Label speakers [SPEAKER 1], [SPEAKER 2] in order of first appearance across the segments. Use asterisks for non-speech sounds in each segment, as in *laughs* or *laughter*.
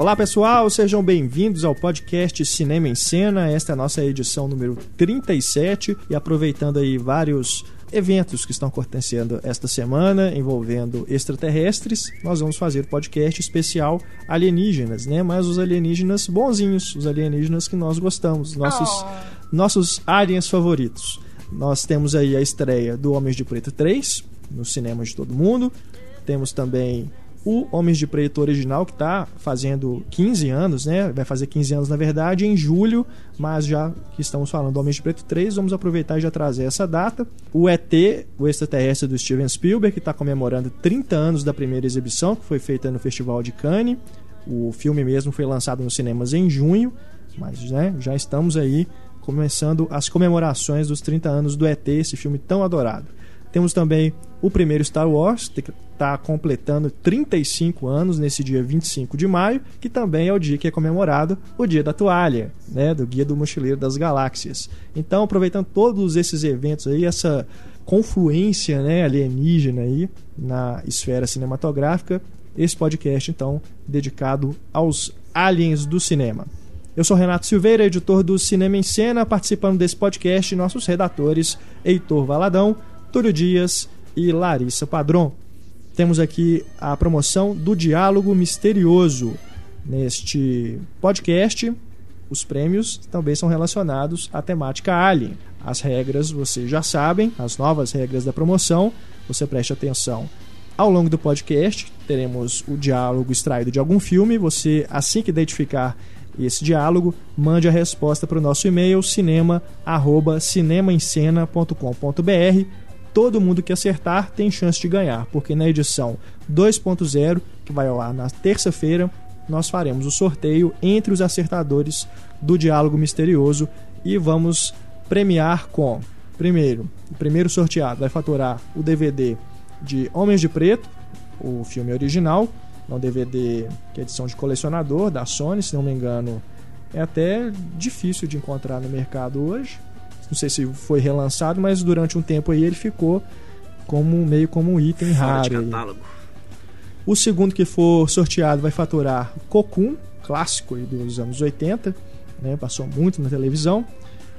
[SPEAKER 1] Olá pessoal, sejam bem-vindos ao podcast Cinema em Cena. Esta é a nossa edição número 37 e aproveitando aí vários eventos que estão acontecendo esta semana envolvendo extraterrestres, nós vamos fazer podcast especial alienígenas, né? Mas os alienígenas bonzinhos, os alienígenas que nós gostamos, nossos oh. nossos aliens favoritos. Nós temos aí a estreia do Homens de Preto 3 nos cinemas de todo mundo. Temos também o Homens de Preto original, que está fazendo 15 anos, né? Vai fazer 15 anos na verdade em julho, mas já que estamos falando do Homens de Preto 3, vamos aproveitar e já trazer essa data. O ET, o extraterrestre do Steven Spielberg, que está comemorando 30 anos da primeira exibição, que foi feita no Festival de Cannes. O filme mesmo foi lançado nos cinemas em junho, mas né, já estamos aí começando as comemorações dos 30 anos do ET, esse filme tão adorado. Temos também o primeiro Star Wars, que está completando 35 anos nesse dia 25 de maio, que também é o dia que é comemorado o Dia da Toalha, né, do Guia do Mochileiro das Galáxias. Então, aproveitando todos esses eventos aí, essa confluência né, alienígena aí na esfera cinematográfica, esse podcast então dedicado aos aliens do cinema. Eu sou Renato Silveira, editor do Cinema em Cena, participando desse podcast nossos redatores Heitor Valadão, Túlio Dias e Larissa Padron. Temos aqui a promoção do Diálogo Misterioso. Neste podcast, os prêmios também são relacionados à temática Alien. As regras vocês já sabem, as novas regras da promoção. Você preste atenção. Ao longo do podcast, teremos o diálogo extraído de algum filme. Você, assim que identificar esse diálogo, mande a resposta para o nosso e-mail cinema@cinemaencena.com.br todo mundo que acertar tem chance de ganhar, porque na edição 2.0, que vai ao ar na terça-feira, nós faremos o sorteio entre os acertadores do Diálogo Misterioso e vamos premiar com, primeiro, o primeiro sorteado vai faturar o DVD de Homens de Preto, o filme original, é um DVD que é edição de colecionador da Sony, se não me engano, é até difícil de encontrar no mercado hoje não sei se foi relançado, mas durante um tempo aí ele ficou como meio como um item Fora raro. De catálogo. O segundo que for sorteado vai faturar Cocoon, clássico dos anos 80, né? passou muito na televisão.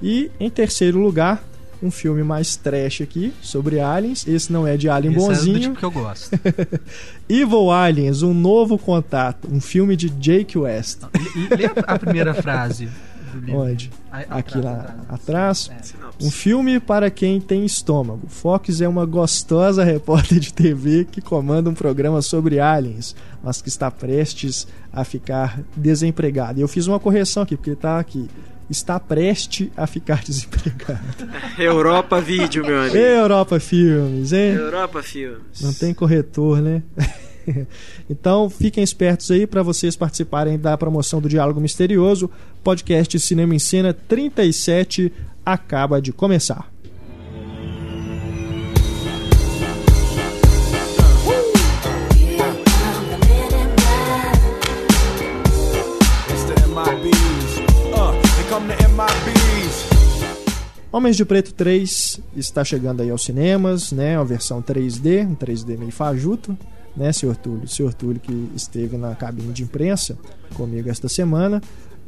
[SPEAKER 1] E em terceiro lugar, um filme mais trash aqui sobre aliens. Esse não é de Alien Esse bonzinho. É do
[SPEAKER 2] tipo que eu gosto. *laughs*
[SPEAKER 1] Evil Aliens, um novo contato, um filme de Jake West.
[SPEAKER 2] Lê a primeira frase. *laughs*
[SPEAKER 1] Onde? Aqui lá atrás. É. Um filme para quem tem estômago. Fox é uma gostosa repórter de TV que comanda um programa sobre aliens, mas que está prestes a ficar desempregado. E eu fiz uma correção aqui, porque está aqui está prestes a ficar *laughs* desempregado.
[SPEAKER 3] Europa Vídeo, meu amigo.
[SPEAKER 1] Europa Filmes, hein?
[SPEAKER 3] Europa Filmes.
[SPEAKER 1] Não tem corretor, né? *laughs* *laughs* então fiquem espertos aí para vocês participarem da promoção do Diálogo Misterioso. Podcast Cinema em Cena 37 acaba de começar. Homens de Preto 3 está chegando aí aos cinemas, né? A versão 3D, um 3D meio fajuto né, senhor Túlio? Senhor Túlio que esteve na cabine de imprensa comigo esta semana.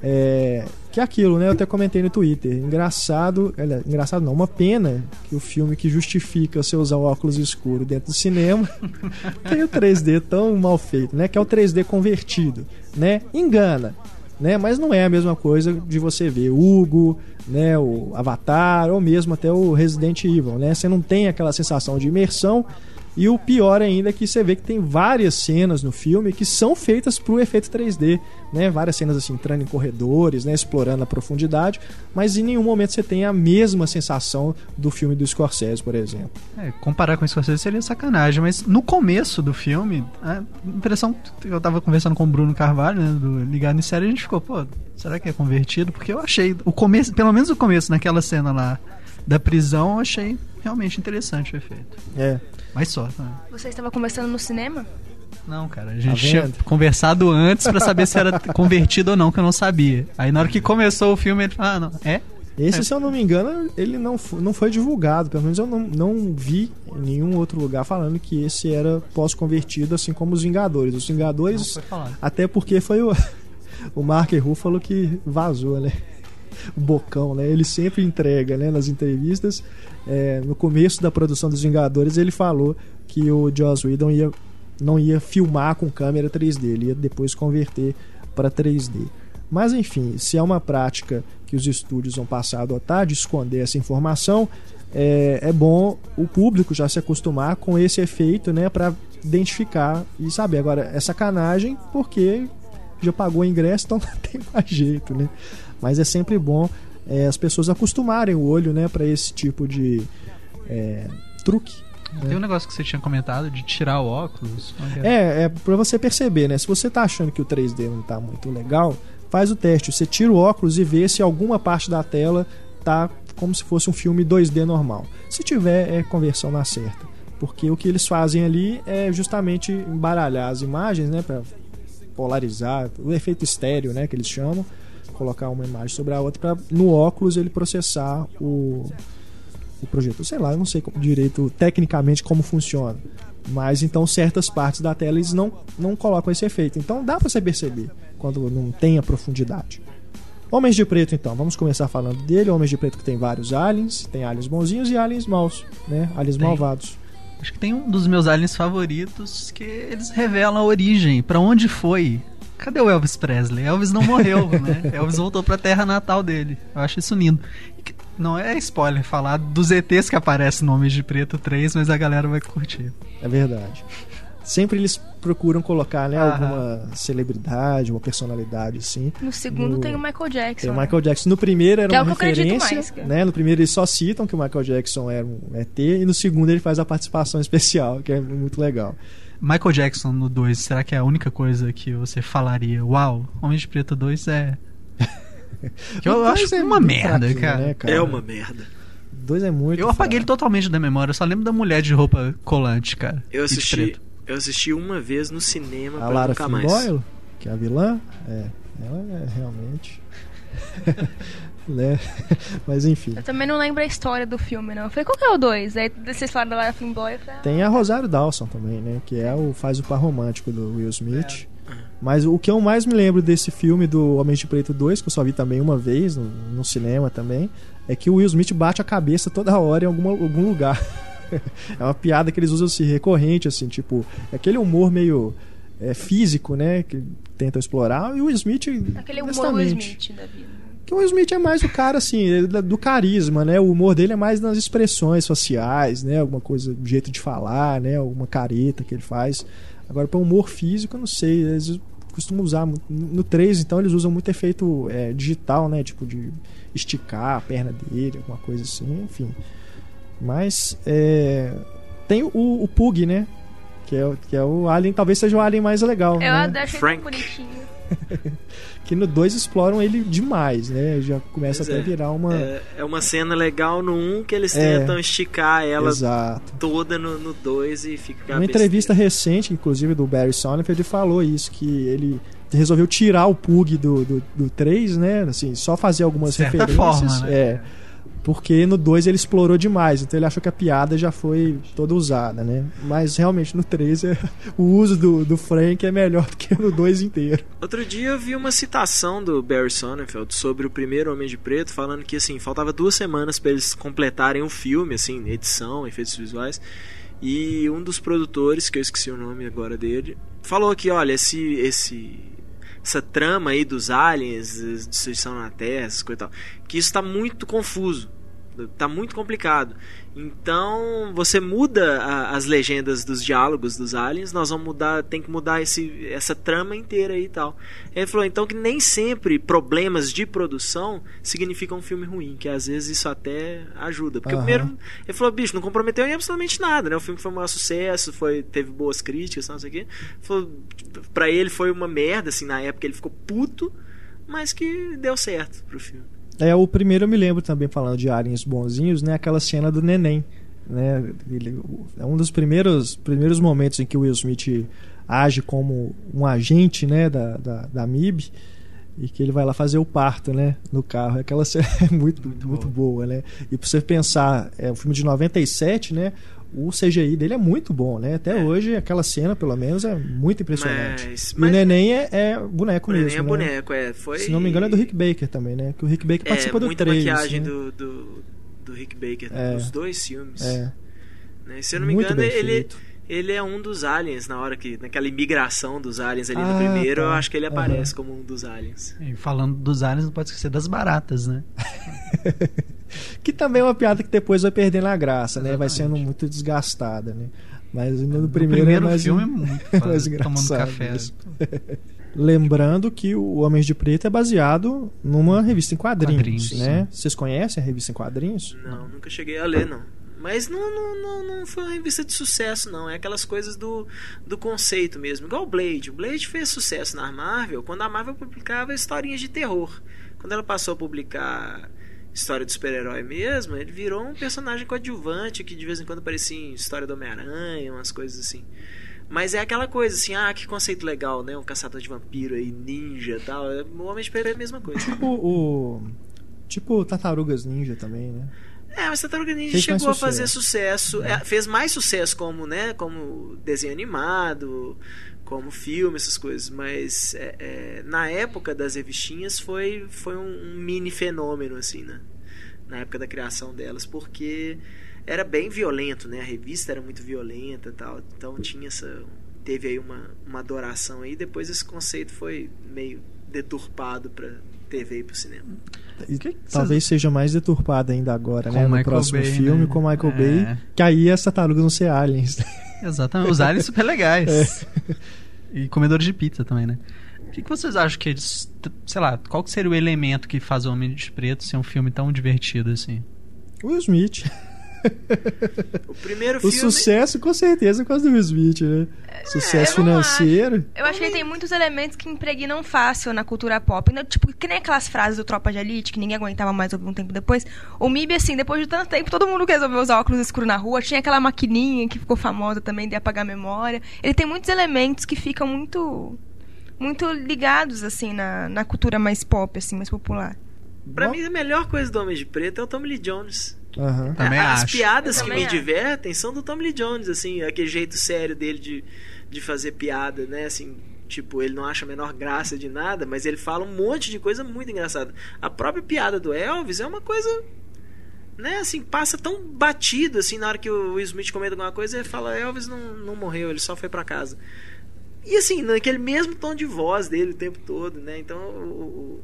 [SPEAKER 1] É, que é aquilo, né? Eu até comentei no Twitter. Engraçado, é, engraçado não, uma pena que o filme que justifica você usar o óculos escuro dentro do cinema *laughs* tem o 3D tão mal feito, né? Que é o 3D convertido, né? Engana, né? Mas não é a mesma coisa de você ver Hugo, né? O Avatar ou mesmo até o Resident Evil, né? Você não tem aquela sensação de imersão e o pior ainda é que você vê que tem várias cenas no filme que são feitas pro efeito 3D, né? Várias cenas assim, entrando em corredores, né? Explorando a profundidade, mas em nenhum momento você tem a mesma sensação do filme do Scorsese, por exemplo.
[SPEAKER 2] É, comparar com o Scorsese seria sacanagem, mas no começo do filme, a impressão eu tava conversando com o Bruno Carvalho, né? Do Ligado em Série, a gente ficou, pô, será que é convertido? Porque eu achei, o começo, pelo menos o começo, naquela cena lá da prisão, eu achei realmente interessante o efeito.
[SPEAKER 1] É.
[SPEAKER 2] Mas só. Tá?
[SPEAKER 4] Você estava conversando no cinema?
[SPEAKER 2] Não, cara, a gente tá tinha conversado antes para saber se era *laughs* convertido ou não, que eu não sabia. Aí na hora que começou o filme, ele falou, ah, não, é?
[SPEAKER 1] Esse,
[SPEAKER 2] é.
[SPEAKER 1] se eu não me engano, ele não, não foi divulgado. Pelo menos eu não, não vi em nenhum outro lugar falando que esse era pós-convertido, assim como os Vingadores. Os Vingadores, até porque foi o, *laughs* o Mark Ruffalo que vazou, né? O *laughs* bocão, né? Ele sempre entrega, né? Nas entrevistas. É, no começo da produção dos Vingadores, ele falou que o Joss Whedon ia, não ia filmar com câmera 3D, ele ia depois converter para 3D. Mas enfim, se é uma prática que os estúdios vão passar a adotar de esconder essa informação, é, é bom o público já se acostumar com esse efeito, né, para identificar e saber. Agora, é sacanagem porque já pagou o ingresso, então *laughs* não tem mais jeito, né? Mas é sempre bom é, as pessoas acostumarem o olho, né, para esse tipo de é, truque.
[SPEAKER 2] Tem
[SPEAKER 1] né?
[SPEAKER 2] um negócio que você tinha comentado de tirar o óculos. Olha.
[SPEAKER 1] É, é para você perceber, né? Se você tá achando que o 3D não tá muito legal, faz o teste. Você tira o óculos e vê se alguma parte da tela tá como se fosse um filme 2D normal. Se tiver, é conversão na certa. Porque o que eles fazem ali é justamente embaralhar as imagens, né, para polarizar, o efeito estéreo, né, que eles chamam, colocar uma imagem sobre a outra para no óculos ele processar o o projetor. Sei lá, eu não sei direito tecnicamente como funciona. Mas então certas partes da tela eles não, não colocam esse efeito. Então dá para você perceber quando não tem a profundidade. Homens de Preto, então, vamos começar falando dele. Homens de Preto que tem vários aliens, tem aliens bonzinhos e aliens maus, né? Aliens
[SPEAKER 2] Tem.
[SPEAKER 1] malvados.
[SPEAKER 2] Acho que tem um dos meus aliens favoritos que eles revelam a origem, pra onde foi. Cadê o Elvis Presley? Elvis não morreu, *laughs* né? Elvis voltou pra terra natal dele. Eu acho isso lindo. Não é spoiler falar dos ETs que aparecem no Homens de Preto 3, mas a galera vai curtir.
[SPEAKER 1] É verdade. Sempre eles procuram colocar, né, alguma celebridade, uma personalidade assim.
[SPEAKER 4] No segundo
[SPEAKER 1] No-
[SPEAKER 4] tem o Michael Jackson.
[SPEAKER 1] Tem o Michael Jackson. No primeiro era
[SPEAKER 4] Que é
[SPEAKER 1] uma
[SPEAKER 4] o que eu acredito
[SPEAKER 1] referência,
[SPEAKER 4] mais,
[SPEAKER 1] né? No primeiro eles só citam que o Michael Jackson era um ET e no segundo ele faz a participação especial, que é muito legal.
[SPEAKER 2] Michael Jackson no 2, será que é a única coisa que você falaria? Uau, Homem de Preto 2 é. *laughs* Que eu acho
[SPEAKER 1] é
[SPEAKER 2] uma merda,
[SPEAKER 1] fraquinho,
[SPEAKER 2] cara.
[SPEAKER 1] né,
[SPEAKER 3] É uma merda.
[SPEAKER 1] Dois é muito.
[SPEAKER 2] Eu apaguei ele totalmente da memória, eu só lembro da mulher de roupa colante, cara.
[SPEAKER 3] Eu
[SPEAKER 2] de
[SPEAKER 3] assisti,
[SPEAKER 2] preto.
[SPEAKER 3] eu assisti uma vez no cinema
[SPEAKER 1] A
[SPEAKER 3] pra
[SPEAKER 1] Lara
[SPEAKER 3] nunca
[SPEAKER 1] Flynn
[SPEAKER 3] mais.
[SPEAKER 1] Boyle, que é a vilã, é, ela é realmente. *laughs* né? *laughs* Mas enfim.
[SPEAKER 4] Eu também não lembro a história do filme, não. Eu falei, qual que é o 2? Aí dessa história da Lara Flynn Boy, falei,
[SPEAKER 1] Tem a Rosário Dawson também, né? Que é o faz o par romântico do Will Smith.
[SPEAKER 3] É.
[SPEAKER 1] Mas o que eu mais me lembro desse filme do Homem de Preto 2, que eu só vi também uma vez no, no cinema também, é que o Will Smith bate a cabeça toda hora em alguma, algum lugar. *laughs* é uma piada que eles usam assim, recorrente, assim, tipo, é aquele humor meio é, físico, né? Que tentam explorar. E o Will Smith.
[SPEAKER 4] aquele humor Will Smith da vida.
[SPEAKER 1] Que o Will Smith é mais o cara, assim, ele é do carisma, né? O humor dele é mais nas expressões faciais, né? Alguma coisa, jeito de falar, né? Alguma careta que ele faz. Agora, para humor físico, eu não sei. Eles costumam usar. muito- No 3, então, eles usam muito efeito é, digital, né? Tipo, de esticar a perna dele, alguma coisa assim, enfim. Mas, é, tem o, o Pug, né? Que é, o- que é o alien, talvez seja o alien mais legal,
[SPEAKER 4] Eu
[SPEAKER 1] né?
[SPEAKER 4] achei
[SPEAKER 3] Frank.
[SPEAKER 4] tão bonitinho. *laughs*
[SPEAKER 1] Que no 2 exploram ele demais, né? Já começa
[SPEAKER 3] Pois
[SPEAKER 1] até a
[SPEAKER 3] é.
[SPEAKER 1] virar uma...
[SPEAKER 3] É, é uma cena legal no 1 que eles
[SPEAKER 1] É.
[SPEAKER 3] tentam esticar ela
[SPEAKER 1] Exato.
[SPEAKER 3] toda no 2 e fica
[SPEAKER 1] Uma entrevista recente, inclusive, do Barry Sonnenfeld, ele falou isso, que ele resolveu tirar o Pug do, do, do 3, né? Assim, só fazer algumas
[SPEAKER 2] Certa
[SPEAKER 1] referências.
[SPEAKER 2] forma, né?
[SPEAKER 1] É. Porque no 2 ele explorou demais, então ele achou que a piada já foi toda usada, né? Mas realmente no 3 é, *laughs* o uso do, do Frank é melhor do que no 2 inteiro.
[SPEAKER 3] Outro dia eu vi uma citação do Barry Sonnenfeld sobre o primeiro Homem de Preto, falando que assim, faltava duas semanas para eles completarem o filme, assim, edição, efeitos visuais. E um dos produtores, que eu esqueci o nome agora dele, falou que, olha, esse esse essa trama aí dos aliens, de destruição na Terra, essas coisas e tal, que isso tá muito confuso. Tá muito complicado. Então, você muda a- as legendas dos diálogos dos aliens, nós vamos mudar, tem que mudar esse, essa trama inteira aí e tal. Ele falou então que nem sempre problemas de produção significam um filme ruim, que às vezes isso até ajuda. Porque o
[SPEAKER 1] Aham.
[SPEAKER 3] primeiro, ele falou, bicho, não comprometeu em absolutamente nada, né? O filme foi um maior sucesso, foi, teve boas críticas, não sei o quê. Falou, pra ele foi uma merda, assim, na época ele ficou puto, mas que deu certo pro filme.
[SPEAKER 1] É, o primeiro eu me lembro também, falando de aliens bonzinhos, né? Aquela cena do neném. Né? Ele, é um dos primeiros, primeiros momentos em que o Will Smith age como um agente né? da, da, da MIB e que ele vai lá fazer o parto né? no carro. Aquela cena *laughs* é muito, muito, boa, né? E pra você pensar, é um filme de 97, né? O CGI dele é muito bom, né? Até
[SPEAKER 3] É.
[SPEAKER 1] hoje, aquela cena, pelo menos, é muito impressionante.
[SPEAKER 3] Mas,
[SPEAKER 1] E o
[SPEAKER 3] mas
[SPEAKER 1] neném é, é boneco
[SPEAKER 3] o
[SPEAKER 1] mesmo.
[SPEAKER 3] neném é
[SPEAKER 1] né?
[SPEAKER 3] boneco, é. Foi,
[SPEAKER 1] Se não me engano, é do Rick Baker também, né? Que o Rick Baker
[SPEAKER 3] É,
[SPEAKER 1] participa do
[SPEAKER 3] muita
[SPEAKER 1] 3.
[SPEAKER 3] maquiagem
[SPEAKER 1] né?
[SPEAKER 3] do, do, do Rick Baker
[SPEAKER 1] É.
[SPEAKER 3] nos dois filmes.
[SPEAKER 1] É,
[SPEAKER 3] né? Se eu não me
[SPEAKER 1] muito
[SPEAKER 3] engano, ele,
[SPEAKER 1] feito.
[SPEAKER 3] Ele é um dos aliens na hora que. Naquela imigração dos aliens ali
[SPEAKER 1] Ah,
[SPEAKER 3] no primeiro,
[SPEAKER 1] tá.
[SPEAKER 3] eu acho que ele aparece como um dos aliens.
[SPEAKER 2] E falando dos aliens, não pode esquecer das baratas, né? *laughs*
[SPEAKER 1] Que também é uma piada que depois vai perdendo a graça, né? Vai
[SPEAKER 2] Exatamente.
[SPEAKER 1] sendo muito desgastada, né? Mas no,
[SPEAKER 2] No
[SPEAKER 1] primeiro, é mais
[SPEAKER 2] filme
[SPEAKER 1] um-
[SPEAKER 2] é *laughs* muito
[SPEAKER 1] mais
[SPEAKER 2] foda, tomando
[SPEAKER 1] engraçado
[SPEAKER 2] café.
[SPEAKER 1] isso. *laughs* Lembrando que o Homens de Preto é baseado numa revista em quadrinhos,
[SPEAKER 2] Quadrinhos,
[SPEAKER 1] né? Vocês conhecem a revista em quadrinhos?
[SPEAKER 3] Não, nunca cheguei a ler, não. Mas não, não, não, não foi uma revista de sucesso, não. É aquelas coisas do, do conceito mesmo. Igual o Blade. O Blade fez sucesso na Marvel quando a Marvel publicava historinhas de terror. Quando ela passou a publicar história do super-herói mesmo, ele virou um personagem coadjuvante que de vez em quando aparecia em história do Homem-Aranha, umas coisas assim. Mas é aquela coisa assim, ah, que conceito legal, né? Um caçador de vampiro aí, ninja e tal. O Homem de Preto é a mesma coisa.
[SPEAKER 1] Tipo o. Tipo Tartarugas Ninja também, né?
[SPEAKER 3] É, mas Tartaruga Ninja
[SPEAKER 1] Fez
[SPEAKER 3] chegou a fazer
[SPEAKER 1] sucesso.
[SPEAKER 3] sucesso, é, fez mais sucesso como, né, como desenho animado, como filme, essas coisas, mas é, é, na época das revistinhas foi, foi um, um mini fenômeno, assim, né, na época da criação delas, porque era bem violento, né, a revista era muito violenta e tal, então tinha essa, teve aí uma, uma adoração aí, depois esse conceito foi meio deturpado pra TV e pro cinema.
[SPEAKER 1] E
[SPEAKER 2] Que que
[SPEAKER 1] talvez seja mais deturpada ainda agora,
[SPEAKER 2] Com
[SPEAKER 1] né? No
[SPEAKER 2] Michael
[SPEAKER 1] próximo
[SPEAKER 2] Bay,
[SPEAKER 1] filme
[SPEAKER 2] né?
[SPEAKER 1] com Michael
[SPEAKER 2] É.
[SPEAKER 1] Bay. Que aí as tartarugas vão ser aliens. *laughs*
[SPEAKER 2] Exatamente. Os aliens super legais.
[SPEAKER 1] É.
[SPEAKER 2] E comedores de pizza também, né? O que, que vocês acham que eles. Sei lá, qual que seria o elemento que faz o Homem de Preto ser um filme tão divertido assim?
[SPEAKER 1] Will Smith. *laughs*
[SPEAKER 3] O primeiro
[SPEAKER 1] O
[SPEAKER 3] filme...
[SPEAKER 1] sucesso, com certeza, por causa do Will Smith, né? Sucesso
[SPEAKER 4] eu
[SPEAKER 1] financeiro.
[SPEAKER 4] Eu acho que ele tem muitos elementos que impregnam fácil na cultura pop. Né? Tipo, que nem aquelas frases do Tropa de Elite, que ninguém aguentava mais ouvir um tempo depois. O MIB, assim, depois de tanto tempo, todo mundo resolveu usar óculos escuros na rua. Tinha aquela maquininha que ficou famosa também de apagar a memória. Ele tem muitos elementos que ficam muito muito ligados, assim, na, na cultura mais pop, assim, mais popular.
[SPEAKER 3] Pra
[SPEAKER 1] Bom.
[SPEAKER 3] mim, a melhor coisa do Homem de Preto é o Tommy Lee Jones.
[SPEAKER 1] Aham.
[SPEAKER 2] Também
[SPEAKER 3] As
[SPEAKER 2] acho.
[SPEAKER 3] piadas
[SPEAKER 4] Eu
[SPEAKER 3] que
[SPEAKER 4] também
[SPEAKER 3] me
[SPEAKER 4] acho.
[SPEAKER 3] divertem são do Tommy Lee Jones, assim, aquele jeito sério dele de, de fazer piada, né? Assim, tipo, ele não acha a menor graça de nada, mas ele fala um monte de coisa muito engraçada. A própria piada do Elvis é uma coisa. Né, assim, passa tão batido assim na hora que o Will Smith comenta alguma coisa, ele fala: Elvis não, não morreu, ele só foi pra casa. E assim, naquele mesmo tom de voz dele o tempo todo, né? Então o,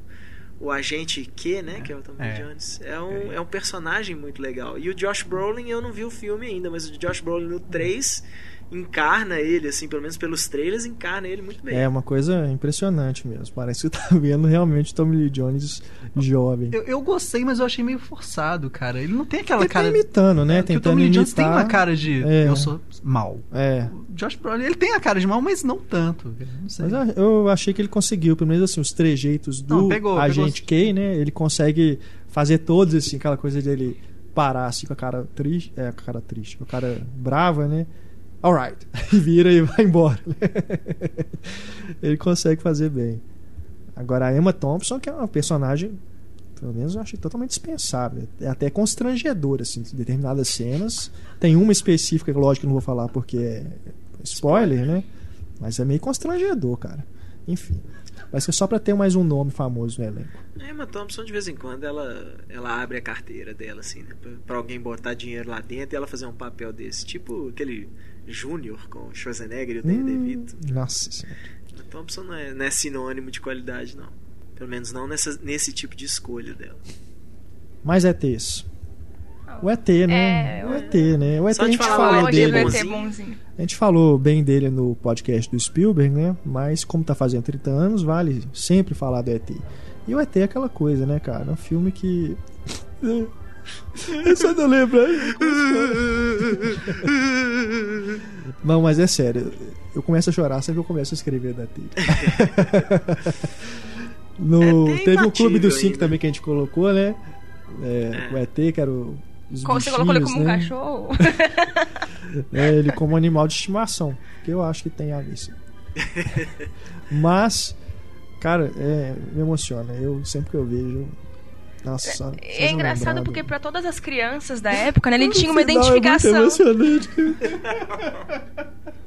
[SPEAKER 3] o, agente Q, né? Que é o Tom
[SPEAKER 2] É.
[SPEAKER 3] Jones, é um, é um personagem muito legal. E o Josh Brolin, eu não vi o filme ainda, mas o Josh Brolin no 3 encarna ele, assim, pelo menos pelos trailers, encarna ele muito bem.
[SPEAKER 1] É uma coisa impressionante mesmo. Parece que tá vendo realmente Tommy Lee Jones jovem.
[SPEAKER 2] Eu, eu gostei, mas eu achei meio forçado, cara. Ele não tem aquela
[SPEAKER 1] Ele tá
[SPEAKER 2] cara.
[SPEAKER 1] imitando, né?
[SPEAKER 2] É, que o
[SPEAKER 1] Tentando
[SPEAKER 2] Tommy Lee Jones tem uma cara de
[SPEAKER 1] É.
[SPEAKER 2] eu sou mal.
[SPEAKER 1] É.
[SPEAKER 2] O Josh Brolin, ele tem a cara de mal, mas não tanto. Não sei.
[SPEAKER 1] Mas eu- achei que ele conseguiu, pelo menos assim, os trejeitos do
[SPEAKER 2] Não, pegou,
[SPEAKER 1] agente K, né? Ele consegue fazer todos assim, aquela coisa dele parar assim com a cara triste, é, com a cara triste, com a cara brava, né? Alright. *laughs* E vira e vai embora. *laughs* ele consegue fazer bem. Agora a Emma Thompson, que é uma personagem, pelo menos eu achei totalmente dispensável. É até constrangedor, assim, determinadas cenas. Tem uma específica, lógico que não vou falar porque é spoiler, né? Mas é meio constrangedor, cara. Enfim. Mas que é só pra ter mais um nome famoso no elenco.
[SPEAKER 3] A Emma Thompson, de vez em quando, ela, ela abre a carteira dela, assim, né? Pra, alguém botar dinheiro lá dentro e ela fazer um papel desse. Tipo aquele Júnior com o Schwarzenegger e o
[SPEAKER 1] Hum,
[SPEAKER 3] DeVito.
[SPEAKER 1] nossa senhora.
[SPEAKER 3] A Thompson não é, não é sinônimo de qualidade, não. Pelo menos não nessa, nesse tipo de escolha dela.
[SPEAKER 1] Mas ETs. O ET, né?
[SPEAKER 4] É,
[SPEAKER 1] o ET, né? O ET a gente falou
[SPEAKER 3] o
[SPEAKER 4] eu
[SPEAKER 3] ET
[SPEAKER 1] dele.
[SPEAKER 3] bonzinho.
[SPEAKER 1] A gente falou bem dele no podcast do Spielberg, né? Mas como tá fazendo 30 anos, vale sempre falar do ET. E o ET é aquela coisa, né, cara? É um filme que. *laughs* Eu só não lembro. Não, mas é sério. Eu começo a chorar sempre que eu começo a escrever da ET. *laughs* No,
[SPEAKER 3] É
[SPEAKER 1] teve o Clube dos Cinco
[SPEAKER 3] ainda.
[SPEAKER 1] também que a gente colocou, né? É,
[SPEAKER 3] É.
[SPEAKER 1] O ET, que era o. Os
[SPEAKER 4] Como Você colocou ele como um
[SPEAKER 1] né?
[SPEAKER 4] cachorro? *laughs*
[SPEAKER 1] É, ele como animal de estimação. Que eu acho que tem a sim. *laughs* Mas, cara, é, me emociona. Eu sempre que eu vejo. Nossa,
[SPEAKER 4] É engraçado porque pra todas as crianças da época, né, ele tinha uma
[SPEAKER 1] É muito
[SPEAKER 4] identificação.
[SPEAKER 1] emocionante. *laughs*